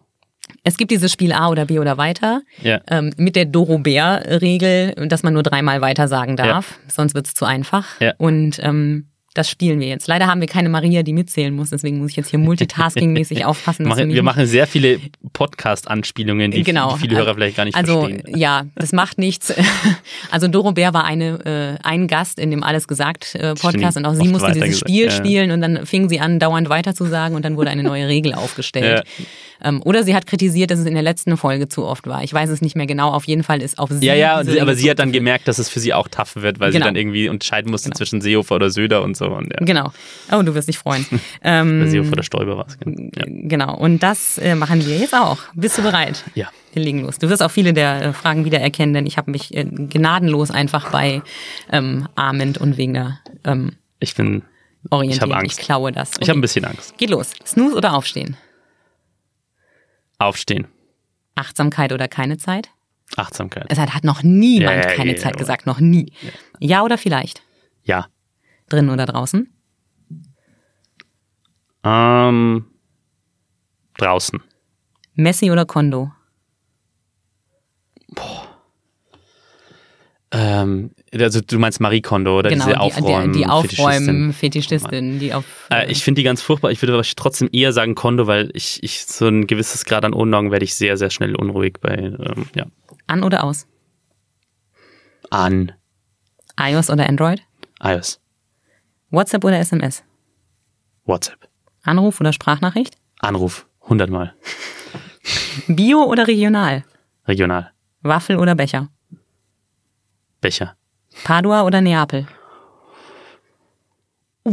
es gibt dieses Spiel A oder B oder weiter. Ja. Ähm, mit der Doro-Bär-Regel, dass man nur dreimal weiter sagen darf. Sonst wird es zu einfach. Ja. Und ähm, das spielen wir jetzt. Leider haben wir keine Maria, die mitzählen muss. Deswegen muss ich jetzt hier multitasking-mäßig aufpassen. mich wir nicht- machen sehr viele Podcast-Anspielungen, die, genau. viele Hörer vielleicht gar nicht also, verstehen. ja, das macht nichts. Also Doro Bär war eine, äh, ein Gast in dem Alles gesagt äh, Podcast Stimmt, und auch sie musste dieses Spiel ja. spielen und dann fing sie an, dauernd weiter zu sagen und dann wurde eine neue Regel aufgestellt. Ähm, oder sie hat kritisiert, dass es in der letzten Folge zu oft war. Ich weiß es nicht mehr genau. Auf jeden Fall ist auf sie. Ja, ja, aber sie hat dann gemerkt, dass es für sie auch tough wird, weil Genau. sie dann irgendwie entscheiden musste zwischen Seehofer oder Söder und so. Und ja, Genau. Oh, du wirst dich freuen. ähm, Seehofer oder Stoiber war es. Ja. Genau. Und das äh, machen wir jetzt auch. Bist du bereit? ja. Wir legen los. Du wirst auch viele der äh, Fragen wiedererkennen, denn ich habe mich äh, gnadenlos einfach bei ähm, Arment und Wegner ähm, Ich bin, orientiert. Ich habe Angst. Ich klaue das. ich habe ein bisschen Angst. Geht los. Snooze oder Aufstehen? Aufstehen. Achtsamkeit oder keine Zeit? Achtsamkeit. Es hat, hat noch niemand Ja, ja, keine ja, Zeit gesagt, noch nie. Ja oder vielleicht? Ja. Drinnen oder draußen? Ähm, draußen. Messi oder Kondo? Ähm, also du meinst Marie Kondo oder genau, diese die, Aufräumen die, die Fetischistin? Aufräumen-Fetischistin, die auf. Äh, ich finde die ganz furchtbar. Ich würde aber trotzdem eher sagen Kondo, weil ich, ich so ein gewisses Grad an Unordnung werde ich sehr, sehr schnell unruhig bei, ähm, ja, an oder aus? an iOS oder Android? iOS, WhatsApp oder SMS? WhatsApp, Anruf oder Sprachnachricht? Anruf, hundertmal, Bio oder regional? regional, Waffel oder Becher? Becher. Padua oder Neapel?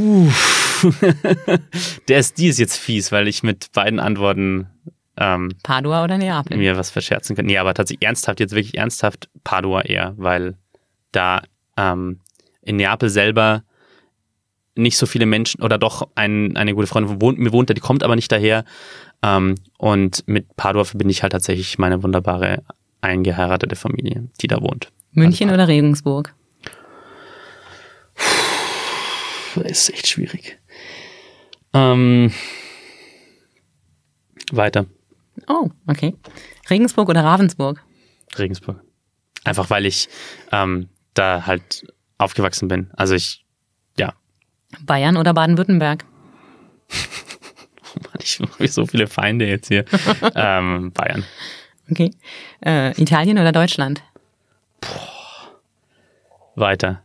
Der ist, die ist jetzt fies, weil ich mit beiden Antworten ähm, Padua oder Neapel? mir was verscherzen kann. Nee, aber tatsächlich ernsthaft, jetzt wirklich ernsthaft, Padua eher, weil da ähm, in Neapel selber nicht so viele Menschen oder doch ein, eine gute Freundin wohnt, mir wohnt da, die kommt aber nicht daher. Ähm, und mit Padua verbinde ich halt tatsächlich meine wunderbare eingeheiratete Familie, die da wohnt. München oder Regensburg? Das ist echt schwierig. Ähm, weiter. Oh, okay. Regensburg oder Ravensburg? Regensburg. Einfach weil ich ähm, da halt aufgewachsen bin. Also ich. Bayern oder Baden-Württemberg? Mann, ich habe so viele Feinde jetzt hier. ähm, Bayern. Okay. Äh, Italien oder Deutschland? Weiter.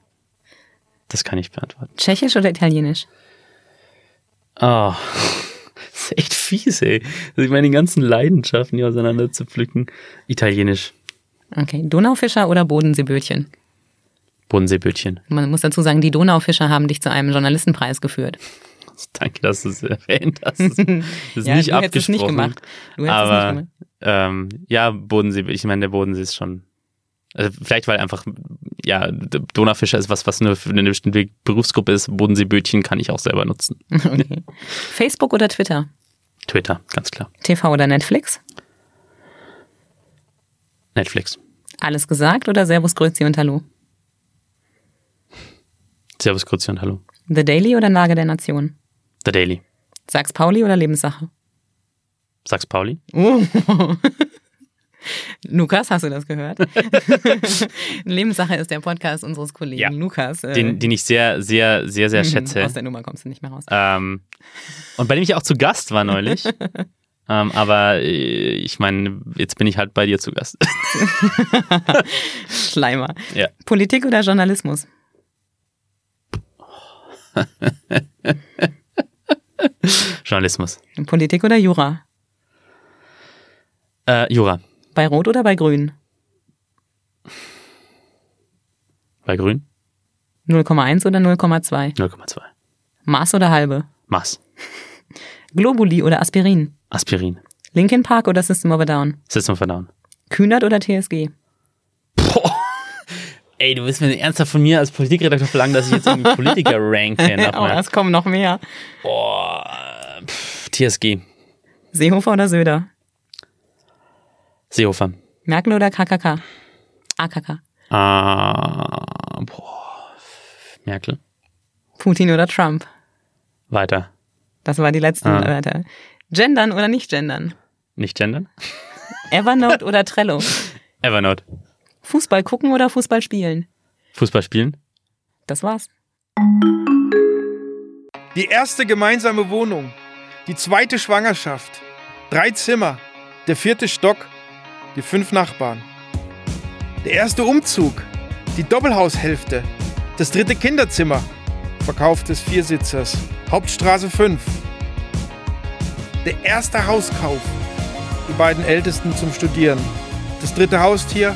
Das kann ich beantworten. Tschechisch oder Italienisch? Oh, das ist echt fies, ey. Also meine ganzen Leidenschaften hier auseinander zu pflücken. Italienisch. Okay. Donaufischer oder Bodenseebötchen? Bodenseebötchen. Man muss dazu sagen, die Donaufischer haben dich zu einem Journalistenpreis geführt. Danke, dass du es erwähnt hast. Das ist Ja, nicht du hättest es abgesprochen. nicht gemacht. Du hättest es nicht aber gemacht. ähm, ja, Bodensee, ich meine, der Bodensee ist schon. Also vielleicht, weil einfach, ja, Donaufischer ist was, was nur für eine bestimmte Berufsgruppe ist. Bodenseebötchen kann ich auch selber nutzen. Okay. Facebook oder Twitter? Twitter, ganz klar. TV oder Netflix? Netflix. Alles gesagt oder Servus, Grüezi und Hallo? Servus, und Hallo. The Daily oder Lage der Nation? The Daily. Sachs Pauli oder Lebenssache? Sag's Pauli. Lukas, hast du das gehört? Lebenssache ist der Podcast unseres Kollegen Ja. Lukas. äh, Den, den ich sehr, sehr, sehr, sehr mhm, schätze. Aus der Nummer kommst du nicht mehr raus. Ähm, und bei dem ich auch zu Gast war neulich. ähm, aber äh, ich meine, jetzt bin ich halt bei dir zu Gast. Schleimer. ja. Politik oder Journalismus? Journalismus. Politik oder Jura? Äh, Jura. Bei Rot oder bei Grün? Bei Grün. 0,1 oder 0,2? 0,2. Maß oder halbe? Maß. Globuli oder Aspirin? Aspirin. Linkin Park oder System of a Down? System of a Down. Kühnert oder TSG? Ey, du willst mir ernsthaft von mir als Politikredakteur verlangen, dass ich jetzt irgendwie Politiker ranke Oh, nochmal. es kommen noch mehr. Boah. Pff, TSG. Seehofer oder Söder? Seehofer. Merkel oder KKK? AKK. Ah, boah. Merkel. Putin oder Trump? Weiter. Das war die letzten Ah. Wörter. Gendern oder nicht gendern? Nicht gendern. Evernote oder Trello? Evernote. Fußball gucken oder Fußball spielen? Fußball spielen. Das war's. Die erste gemeinsame Wohnung, die zweite Schwangerschaft, drei Zimmer, der vierte Stock, die fünf Nachbarn. Der erste Umzug, die Doppelhaushälfte, das dritte Kinderzimmer, Verkauf des Viersitzers, Hauptstraße 5. Der erste Hauskauf, die beiden Ältesten zum Studieren, das dritte Haustier,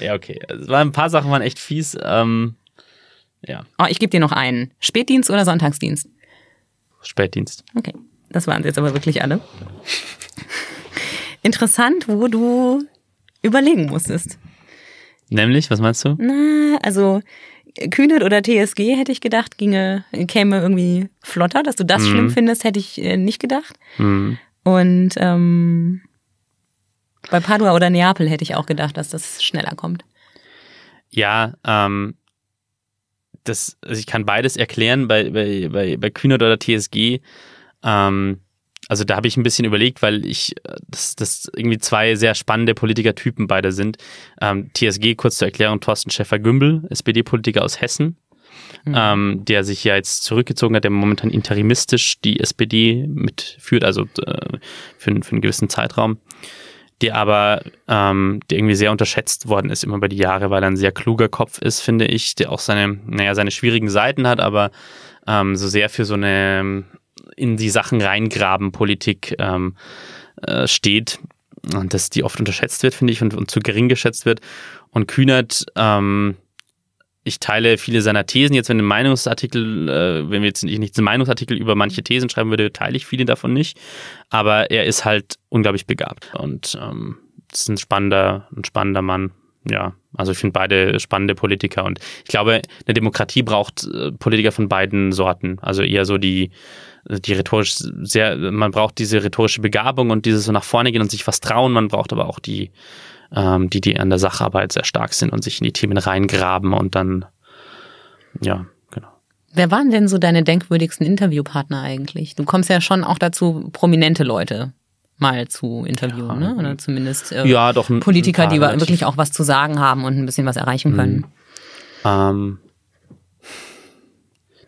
Ja, okay. Es waren ein paar Sachen waren echt fies. Ähm, ja, Oh, ich gebe dir noch einen. Spätdienst oder Sonntagsdienst? Spätdienst. Okay, das waren jetzt aber wirklich alle. Interessant, wo du überlegen musstest. Nämlich, was meinst du? Na, also Kühnert oder TSG hätte ich gedacht, ginge, käme irgendwie flotter. Dass du das Mhm. schlimm findest, hätte ich äh, nicht gedacht. Hm. Und ähm, bei Padua oder Neapel hätte ich auch gedacht, dass das schneller kommt. Ja, ähm, das, also ich kann beides erklären bei, bei, bei, bei Kühnert oder TSG. Ähm, also da habe ich ein bisschen überlegt, weil ich, äh, das, das irgendwie zwei sehr spannende Politikertypen beide sind. Ähm, TSG, kurz zur Erklärung, Thorsten Schäfer-Gümbel, SPD-Politiker aus Hessen, ähm, der sich ja jetzt zurückgezogen hat, der momentan interimistisch die SPD mitführt, also äh, für, einen- für einen gewissen Zeitraum der aber ähm, der irgendwie sehr unterschätzt worden ist immer über die Jahre, weil er ein sehr kluger Kopf ist, finde ich, der auch seine, naja, seine schwierigen Seiten hat, aber ähm, so sehr für so eine in die Sachen reingraben Politik ähm, äh, steht. und dass die oft unterschätzt wird, finde ich, und, und, zu gering geschätzt wird. Und Kühnert, ähm, ich teile viele seiner Thesen. Jetzt, wenn ein Meinungsartikel, äh, wenn wir jetzt nicht einen Meinungsartikel über manche Thesen schreiben würde, teile ich viele davon nicht. Aber er ist halt unglaublich begabt und ähm, ist ein spannender, ein spannender Mann. Ja, also ich finde beide spannende Politiker und ich glaube, eine Demokratie braucht äh, Politiker von beiden Sorten. Also eher so die, die rhetorisch sehr, man braucht diese rhetorische Begabung und dieses so nach vorne gehen und sich was trauen. Man braucht aber auch die, ähm, die, die an der Sacharbeit sehr stark sind und sich in die Themen reingraben und dann, ja, genau. Wer waren denn so deine denkwürdigsten Interviewpartner eigentlich? Du kommst ja schon auch dazu, prominente Leute mal zu interviewen, ja, ne? Oder zumindest äh, ja, doch ein, Politiker, ein die wirklich auch was zu sagen haben und ein bisschen was erreichen können. Mhm. Ähm,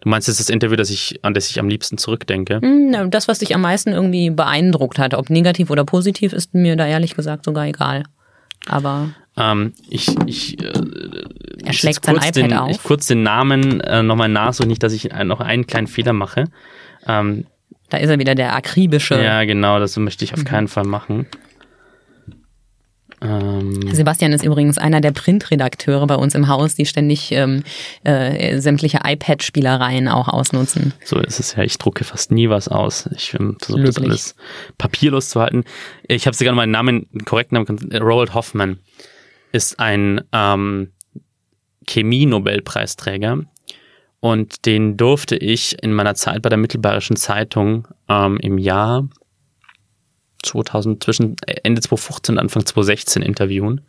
du meinst jetzt das Interview, das ich, an das ich am liebsten zurückdenke? Mhm, das, was dich am meisten irgendwie beeindruckt hat, ob negativ oder positiv, ist mir da ehrlich gesagt sogar egal. Aber ähm, ich, ich äh, er schlägt sein iPad den, auf. Ich kurz den Namen äh, nochmal nachsuche, nicht, dass ich noch einen kleinen Fehler mache. Ähm, da ist er wieder der akribische. Ja, genau, das möchte ich auf mhm. keinen Fall machen. Ähm Sebastian ist übrigens einer der Printredakteure bei uns im Haus, die ständig ähm, äh, sämtliche iPad-Spielereien auch ausnutzen. So ist es ja. Ich drucke fast nie was aus. Ich ähm, versuche das alles papierlos zu halten. Ich habe sogar noch meinen Namen, den korrekten Namen, Roald Hoffman ist ein ähm, Chemie-Nobelpreisträger und den durfte ich in meiner Zeit bei der Mittelbayerischen Zeitung ähm, im Jahr 2000, zwischen Ende 2015 und Anfang 2016 interviewen,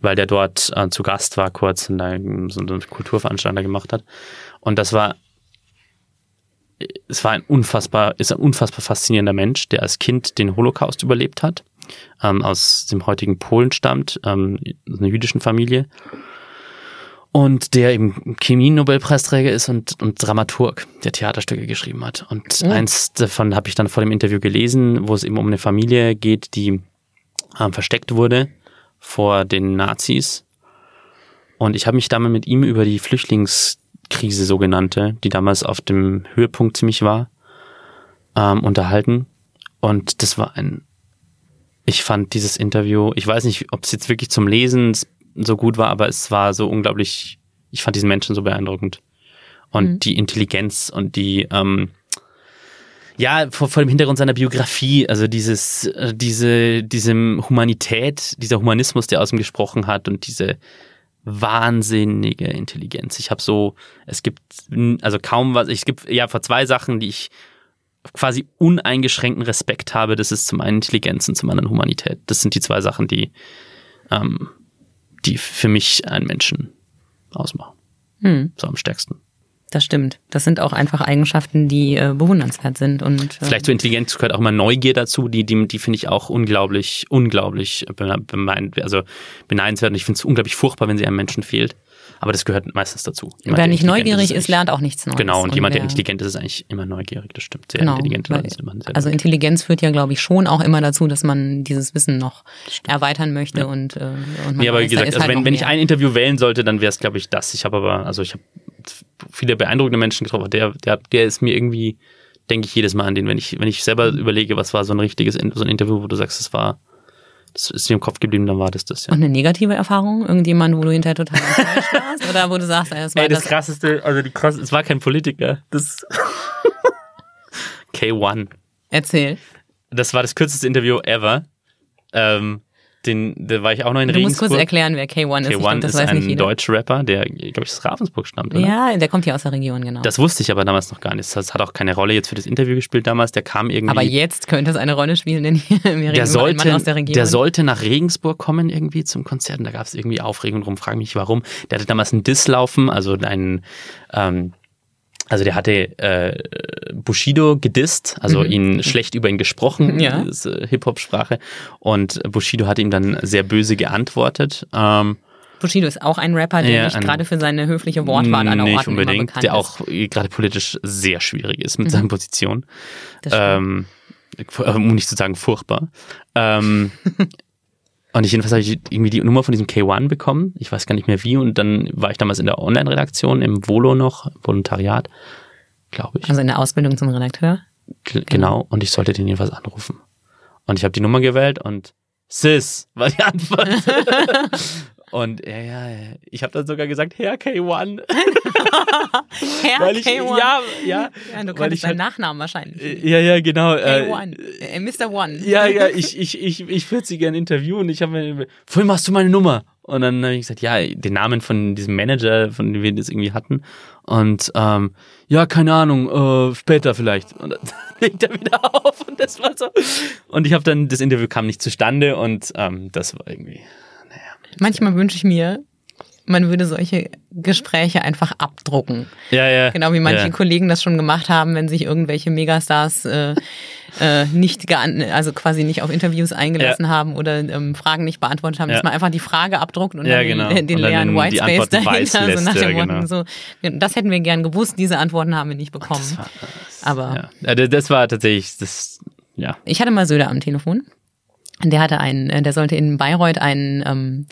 weil der dort äh, zu Gast war kurz da so eine Kulturveranstaltung gemacht hat. Und das war, es war ein unfassbar, ist ein unfassbar faszinierender Mensch, der als Kind den Holocaust überlebt hat, ähm, aus dem heutigen Polen stammt, ähm, einer jüdischen Familie und der eben Chemie-Nobelpreisträger ist und, und Dramaturg, der Theaterstücke geschrieben hat. Und mhm. eins davon habe ich dann vor dem Interview gelesen, wo es eben um eine Familie geht, die ähm, versteckt wurde vor den Nazis. Und ich habe mich damals mit ihm über die Flüchtlingskrise sogenannte, die damals auf dem Höhepunkt ziemlich war, ähm, unterhalten. Und das war ein, ich fand dieses Interview, ich weiß nicht, ob es jetzt wirklich zum Lesen so gut war, aber es war so unglaublich, ich fand diesen Menschen so beeindruckend. Und mhm. die Intelligenz und die, ähm, ja, vor, vor dem Hintergrund seiner Biografie, also dieses, äh, diese, diese Humanität, dieser Humanismus, der aus ihm gesprochen hat und diese wahnsinnige Intelligenz. Ich habe so, es gibt also kaum was, es gibt ja vor zwei Sachen, die ich quasi uneingeschränkten Respekt habe. Das ist zum einen Intelligenz und zum anderen Humanität. Das sind die zwei Sachen, die ähm, die für mich einen Menschen ausmachen. Hm. So am stärksten. Das stimmt. Das sind auch einfach Eigenschaften, die äh, bewundernswert sind. Und, äh Vielleicht zur Intelligenz gehört auch immer Neugier dazu, die, die, die finde ich auch unglaublich, unglaublich bemein, also beneidenswert. Und ich finde es unglaublich furchtbar, wenn sie einem Menschen fehlt. Aber das gehört meistens dazu. Jemand, Wer nicht neugierig ist, ist, lernt auch nichts Neues. Genau, und, und jemand, der intelligent ist, ist eigentlich immer neugierig. Das stimmt. Sehr genau, intelligent. Weil, ist immer sehr also Intelligenz führt ja, glaube ich, schon auch immer dazu, dass man dieses Wissen noch erweitern möchte. Ja. Und, äh, und man ja, aber weiß, wie gesagt, also halt wenn, wenn ich ein Interview wählen sollte, dann wäre es, glaube ich, das. Ich habe aber, also ich habe viele beeindruckende Menschen getroffen. Der, der, der ist mir irgendwie, denke ich jedes Mal an den, wenn ich, wenn ich selber überlege, was war so ein richtiges, so ein Interview, wo du sagst, es war das ist dir im Kopf geblieben, dann war das das, ja. Und eine negative Erfahrung? Irgendjemand, wo du hinterher total enttäuscht warst? Oder wo du sagst, es war Ey, das, das krasseste, also die krass, es war kein Politiker. Das K1. Erzähl. Das war das kürzeste Interview ever. Ähm, den, da war ich auch noch in du Regensburg. Du musst kurz erklären, wer K1 ist. K1 glaub, ist ein deutscher Rapper, der, glaube ich, aus Ravensburg stammt, oder? Ja, der kommt hier aus der Region, genau. Das wusste ich aber damals noch gar nicht. Das hat auch keine Rolle jetzt für das Interview gespielt damals. Der kam irgendwie. Aber jetzt könnte es eine Rolle spielen, denn hier wir der sollte, Mann aus der Region. Der sollte nach Regensburg kommen irgendwie zum Konzert und da gab es irgendwie Aufregung drum. Frag mich warum. Der hatte damals einen Diss laufen, also einen, ähm, also der hatte äh, Bushido gedisst, also mhm. ihn schlecht über ihn gesprochen, ja. äh, Hip-Hop-Sprache. Und Bushido hat ihm dann sehr böse geantwortet. Ähm, Bushido ist auch ein Rapper, der ja, nicht gerade für seine höfliche Wortwahl an Nicht unbedingt, der auch gerade politisch sehr schwierig ist mit mhm. seinen Positionen. Ähm, um nicht zu sagen furchtbar. Ähm, Und ich jedenfalls habe ich irgendwie die Nummer von diesem K1 bekommen. Ich weiß gar nicht mehr wie. Und dann war ich damals in der Online-Redaktion im Volo noch, Volontariat, glaube ich. Also in der Ausbildung zum Redakteur? G genau. Und ich sollte den jedenfalls anrufen. Und ich habe die Nummer gewählt und Sis, war die Antwort. Und ja, ja, ich habe dann sogar gesagt, Herr K1. Herr Weil ich, K1. Ja, ja. Ja, du ich deinen Nachnamen wahrscheinlich. Äh, Ja, ja, genau. äh, K1. Äh, Mr. One. Ja, ja, ich, ich, ich, ich würde sie gerne interviewen. Ich habe mir, vorhin machst du meine Nummer. Und dann habe ich gesagt, ja, den Namen von diesem Manager, von dem wir das irgendwie hatten. Und ähm, ja, keine Ahnung, äh, später vielleicht. Und dann legt er wieder auf und das war so. Und ich habe dann, das Interview kam nicht zustande und ähm, das war irgendwie. Manchmal wünsche ich mir, man würde solche Gespräche einfach abdrucken. Ja, ja. Genau wie manche ja. Kollegen das schon gemacht haben, wenn sich irgendwelche Megastars äh, äh, nicht gean also quasi nicht auf Interviews eingelassen haben oder ähm, Fragen nicht beantwortet haben, Ja. dass man einfach die Frage abdruckt und Ja, dann genau. den, den Und leeren Whitespace Antworten dahinter, weiß so lässt, nach ja, dem Motto, genau. so, das hätten wir gern gewusst, diese Antworten haben wir nicht bekommen. Das war, Aber ja. ja, das- das war tatsächlich das. Ja. ich hatte mal Söder am Telefon. Der hatte einen, äh, der sollte in Bayreuth einen ähm,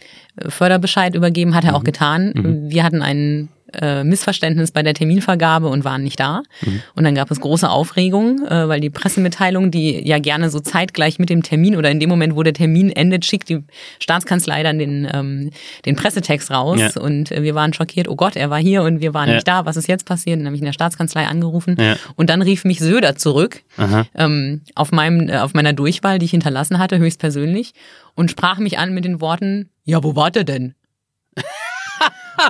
Förderbescheid übergeben, hat er Mhm. auch getan. Wir hatten ein äh, Missverständnis bei der Terminvergabe und waren nicht da. Mhm. Und dann gab es große Aufregung, äh, weil die Pressemitteilung, die ja gerne so zeitgleich mit dem Termin oder in dem Moment, wo der Termin endet, schickt die Staatskanzlei dann den, ähm, den Pressetext raus. Ja. Und äh, wir waren schockiert, oh Gott, er war hier und wir waren Ja. nicht da. Was ist jetzt passiert? Dann habe ich in der Staatskanzlei angerufen. Ja. Und dann rief mich Söder zurück ähm, auf, meinem, äh, auf meiner Durchwahl, die ich hinterlassen hatte, höchstpersönlich, und sprach mich an mit den Worten, ja, wo wart ihr denn?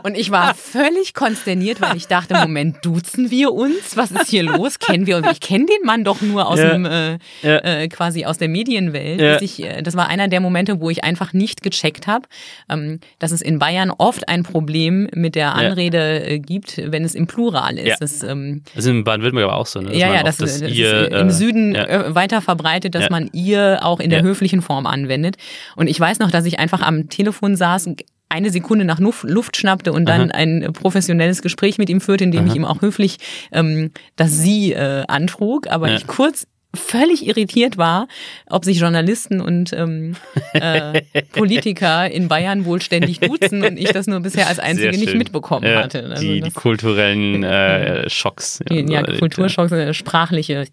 Und ich war völlig konsterniert, weil ich dachte, Moment, duzen wir uns? Was ist hier los? Kennen wir uns? Ich kenne den Mann doch nur aus Ja. dem äh, Ja. äh, quasi aus der Medienwelt. Ja. Ich, äh, das war einer der Momente, wo ich einfach nicht gecheckt habe, ähm, dass es in Bayern oft ein Problem mit der Anrede äh, gibt, wenn es im Plural ist. Ja. Das, ähm, Das ist in Baden-Württemberg aber auch so, ne? Dass ja, ja, auch das, das, ihr, ist im äh, Süden äh, weiter verbreitet, dass man ihr auch in der höflichen Form anwendet. Und ich weiß noch, dass ich einfach am Telefon saß, eine Sekunde nach Luft, schnappte und dann Aha. ein professionelles Gespräch mit ihm führte, in dem ich ihm auch höflich ähm, das Sie äh, antrug, aber Ja. ich kurz völlig irritiert war, ob sich Journalisten und ähm, äh, Politiker in Bayern wohl ständig duzen und ich das nur bisher als Einzige nicht mitbekommen Ja, hatte. Also die, die kulturellen äh, Schocks. ja, so erlebt, Kulturschocks, äh, sprachliche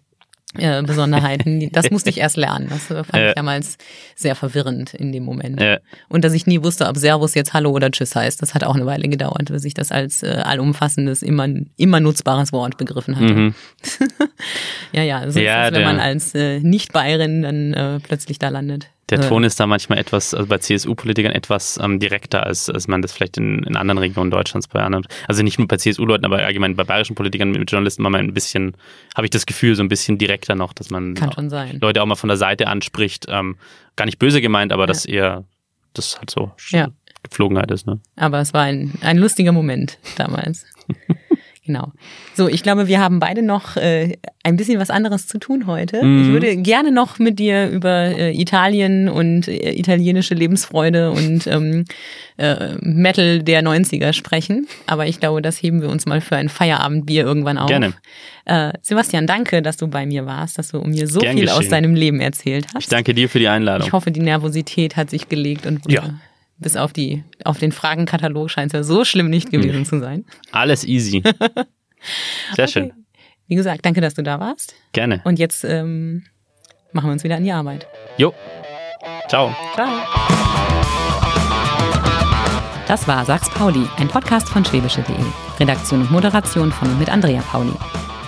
äh, Besonderheiten. Das musste ich erst lernen. Das äh, fand Ja. ich damals sehr verwirrend in dem Moment. Ja. Und dass ich nie wusste, ob Servus jetzt Hallo oder Tschüss heißt. Das hat auch eine Weile gedauert, bis ich das als äh, allumfassendes, immer, immer nutzbares Wort begriffen hatte. Mhm. Ja, ja, so Ja, ist wenn man als äh, Nicht-Bayerin dann äh, plötzlich da landet. Der Ton ist da manchmal etwas, also bei CSU-Politikern etwas ähm, direkter, als, als man das vielleicht in, in anderen Regionen Deutschlands bei anderen, also nicht nur bei CSU-Leuten, aber allgemein bei bayerischen Politikern mit Journalisten mal ein bisschen, habe ich das Gefühl, so ein bisschen direkter noch, dass man Kann auch schon sein. Leute auch mal von der Seite anspricht. Ähm, gar nicht böse gemeint, aber dass eher das halt so Ja. Gepflogenheit ist. Ne? Aber es war ein, ein lustiger Moment damals. genau. So, ich glaube, wir haben beide noch äh, ein bisschen was anderes zu tun heute. Mhm. Ich würde gerne noch mit dir über äh, Italien und äh, italienische Lebensfreude und ähm, äh, Metal der 90er sprechen. Aber ich glaube, das heben wir uns mal für ein Feierabendbier irgendwann auf. Gerne. Äh, Sebastian, danke, dass du bei mir warst, dass du mir so Gern viel aus geschehen. deinem Leben erzählt hast. Ich danke dir für die Einladung. Ich hoffe, die Nervosität hat sich gelegt und Ja. Bis auf die auf den Fragenkatalog scheint es ja so schlimm nicht gewesen zu sein. Alles easy. Sehr schön. Okay. Wie gesagt, danke, dass du da warst. Gerne. Und jetzt ähm, machen wir uns wieder an die Arbeit. Jo. Ciao. Ciao. Das war Sachs Pauli, ein Podcast von schwäbische.de. Redaktion und Moderation von und mit Andrea Pauli.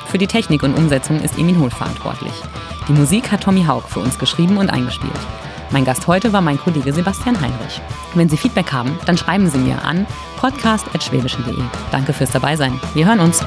Für die Technik und Umsetzung ist Emin Hohl verantwortlich. Die Musik hat Tommy Haug für uns geschrieben und eingespielt. Mein Gast heute war mein Kollege Sebastian Heinrich. Wenn Sie Feedback haben, dann schreiben Sie mir an podcast.schwäbische.de. Danke fürs Dabeisein. Wir hören uns.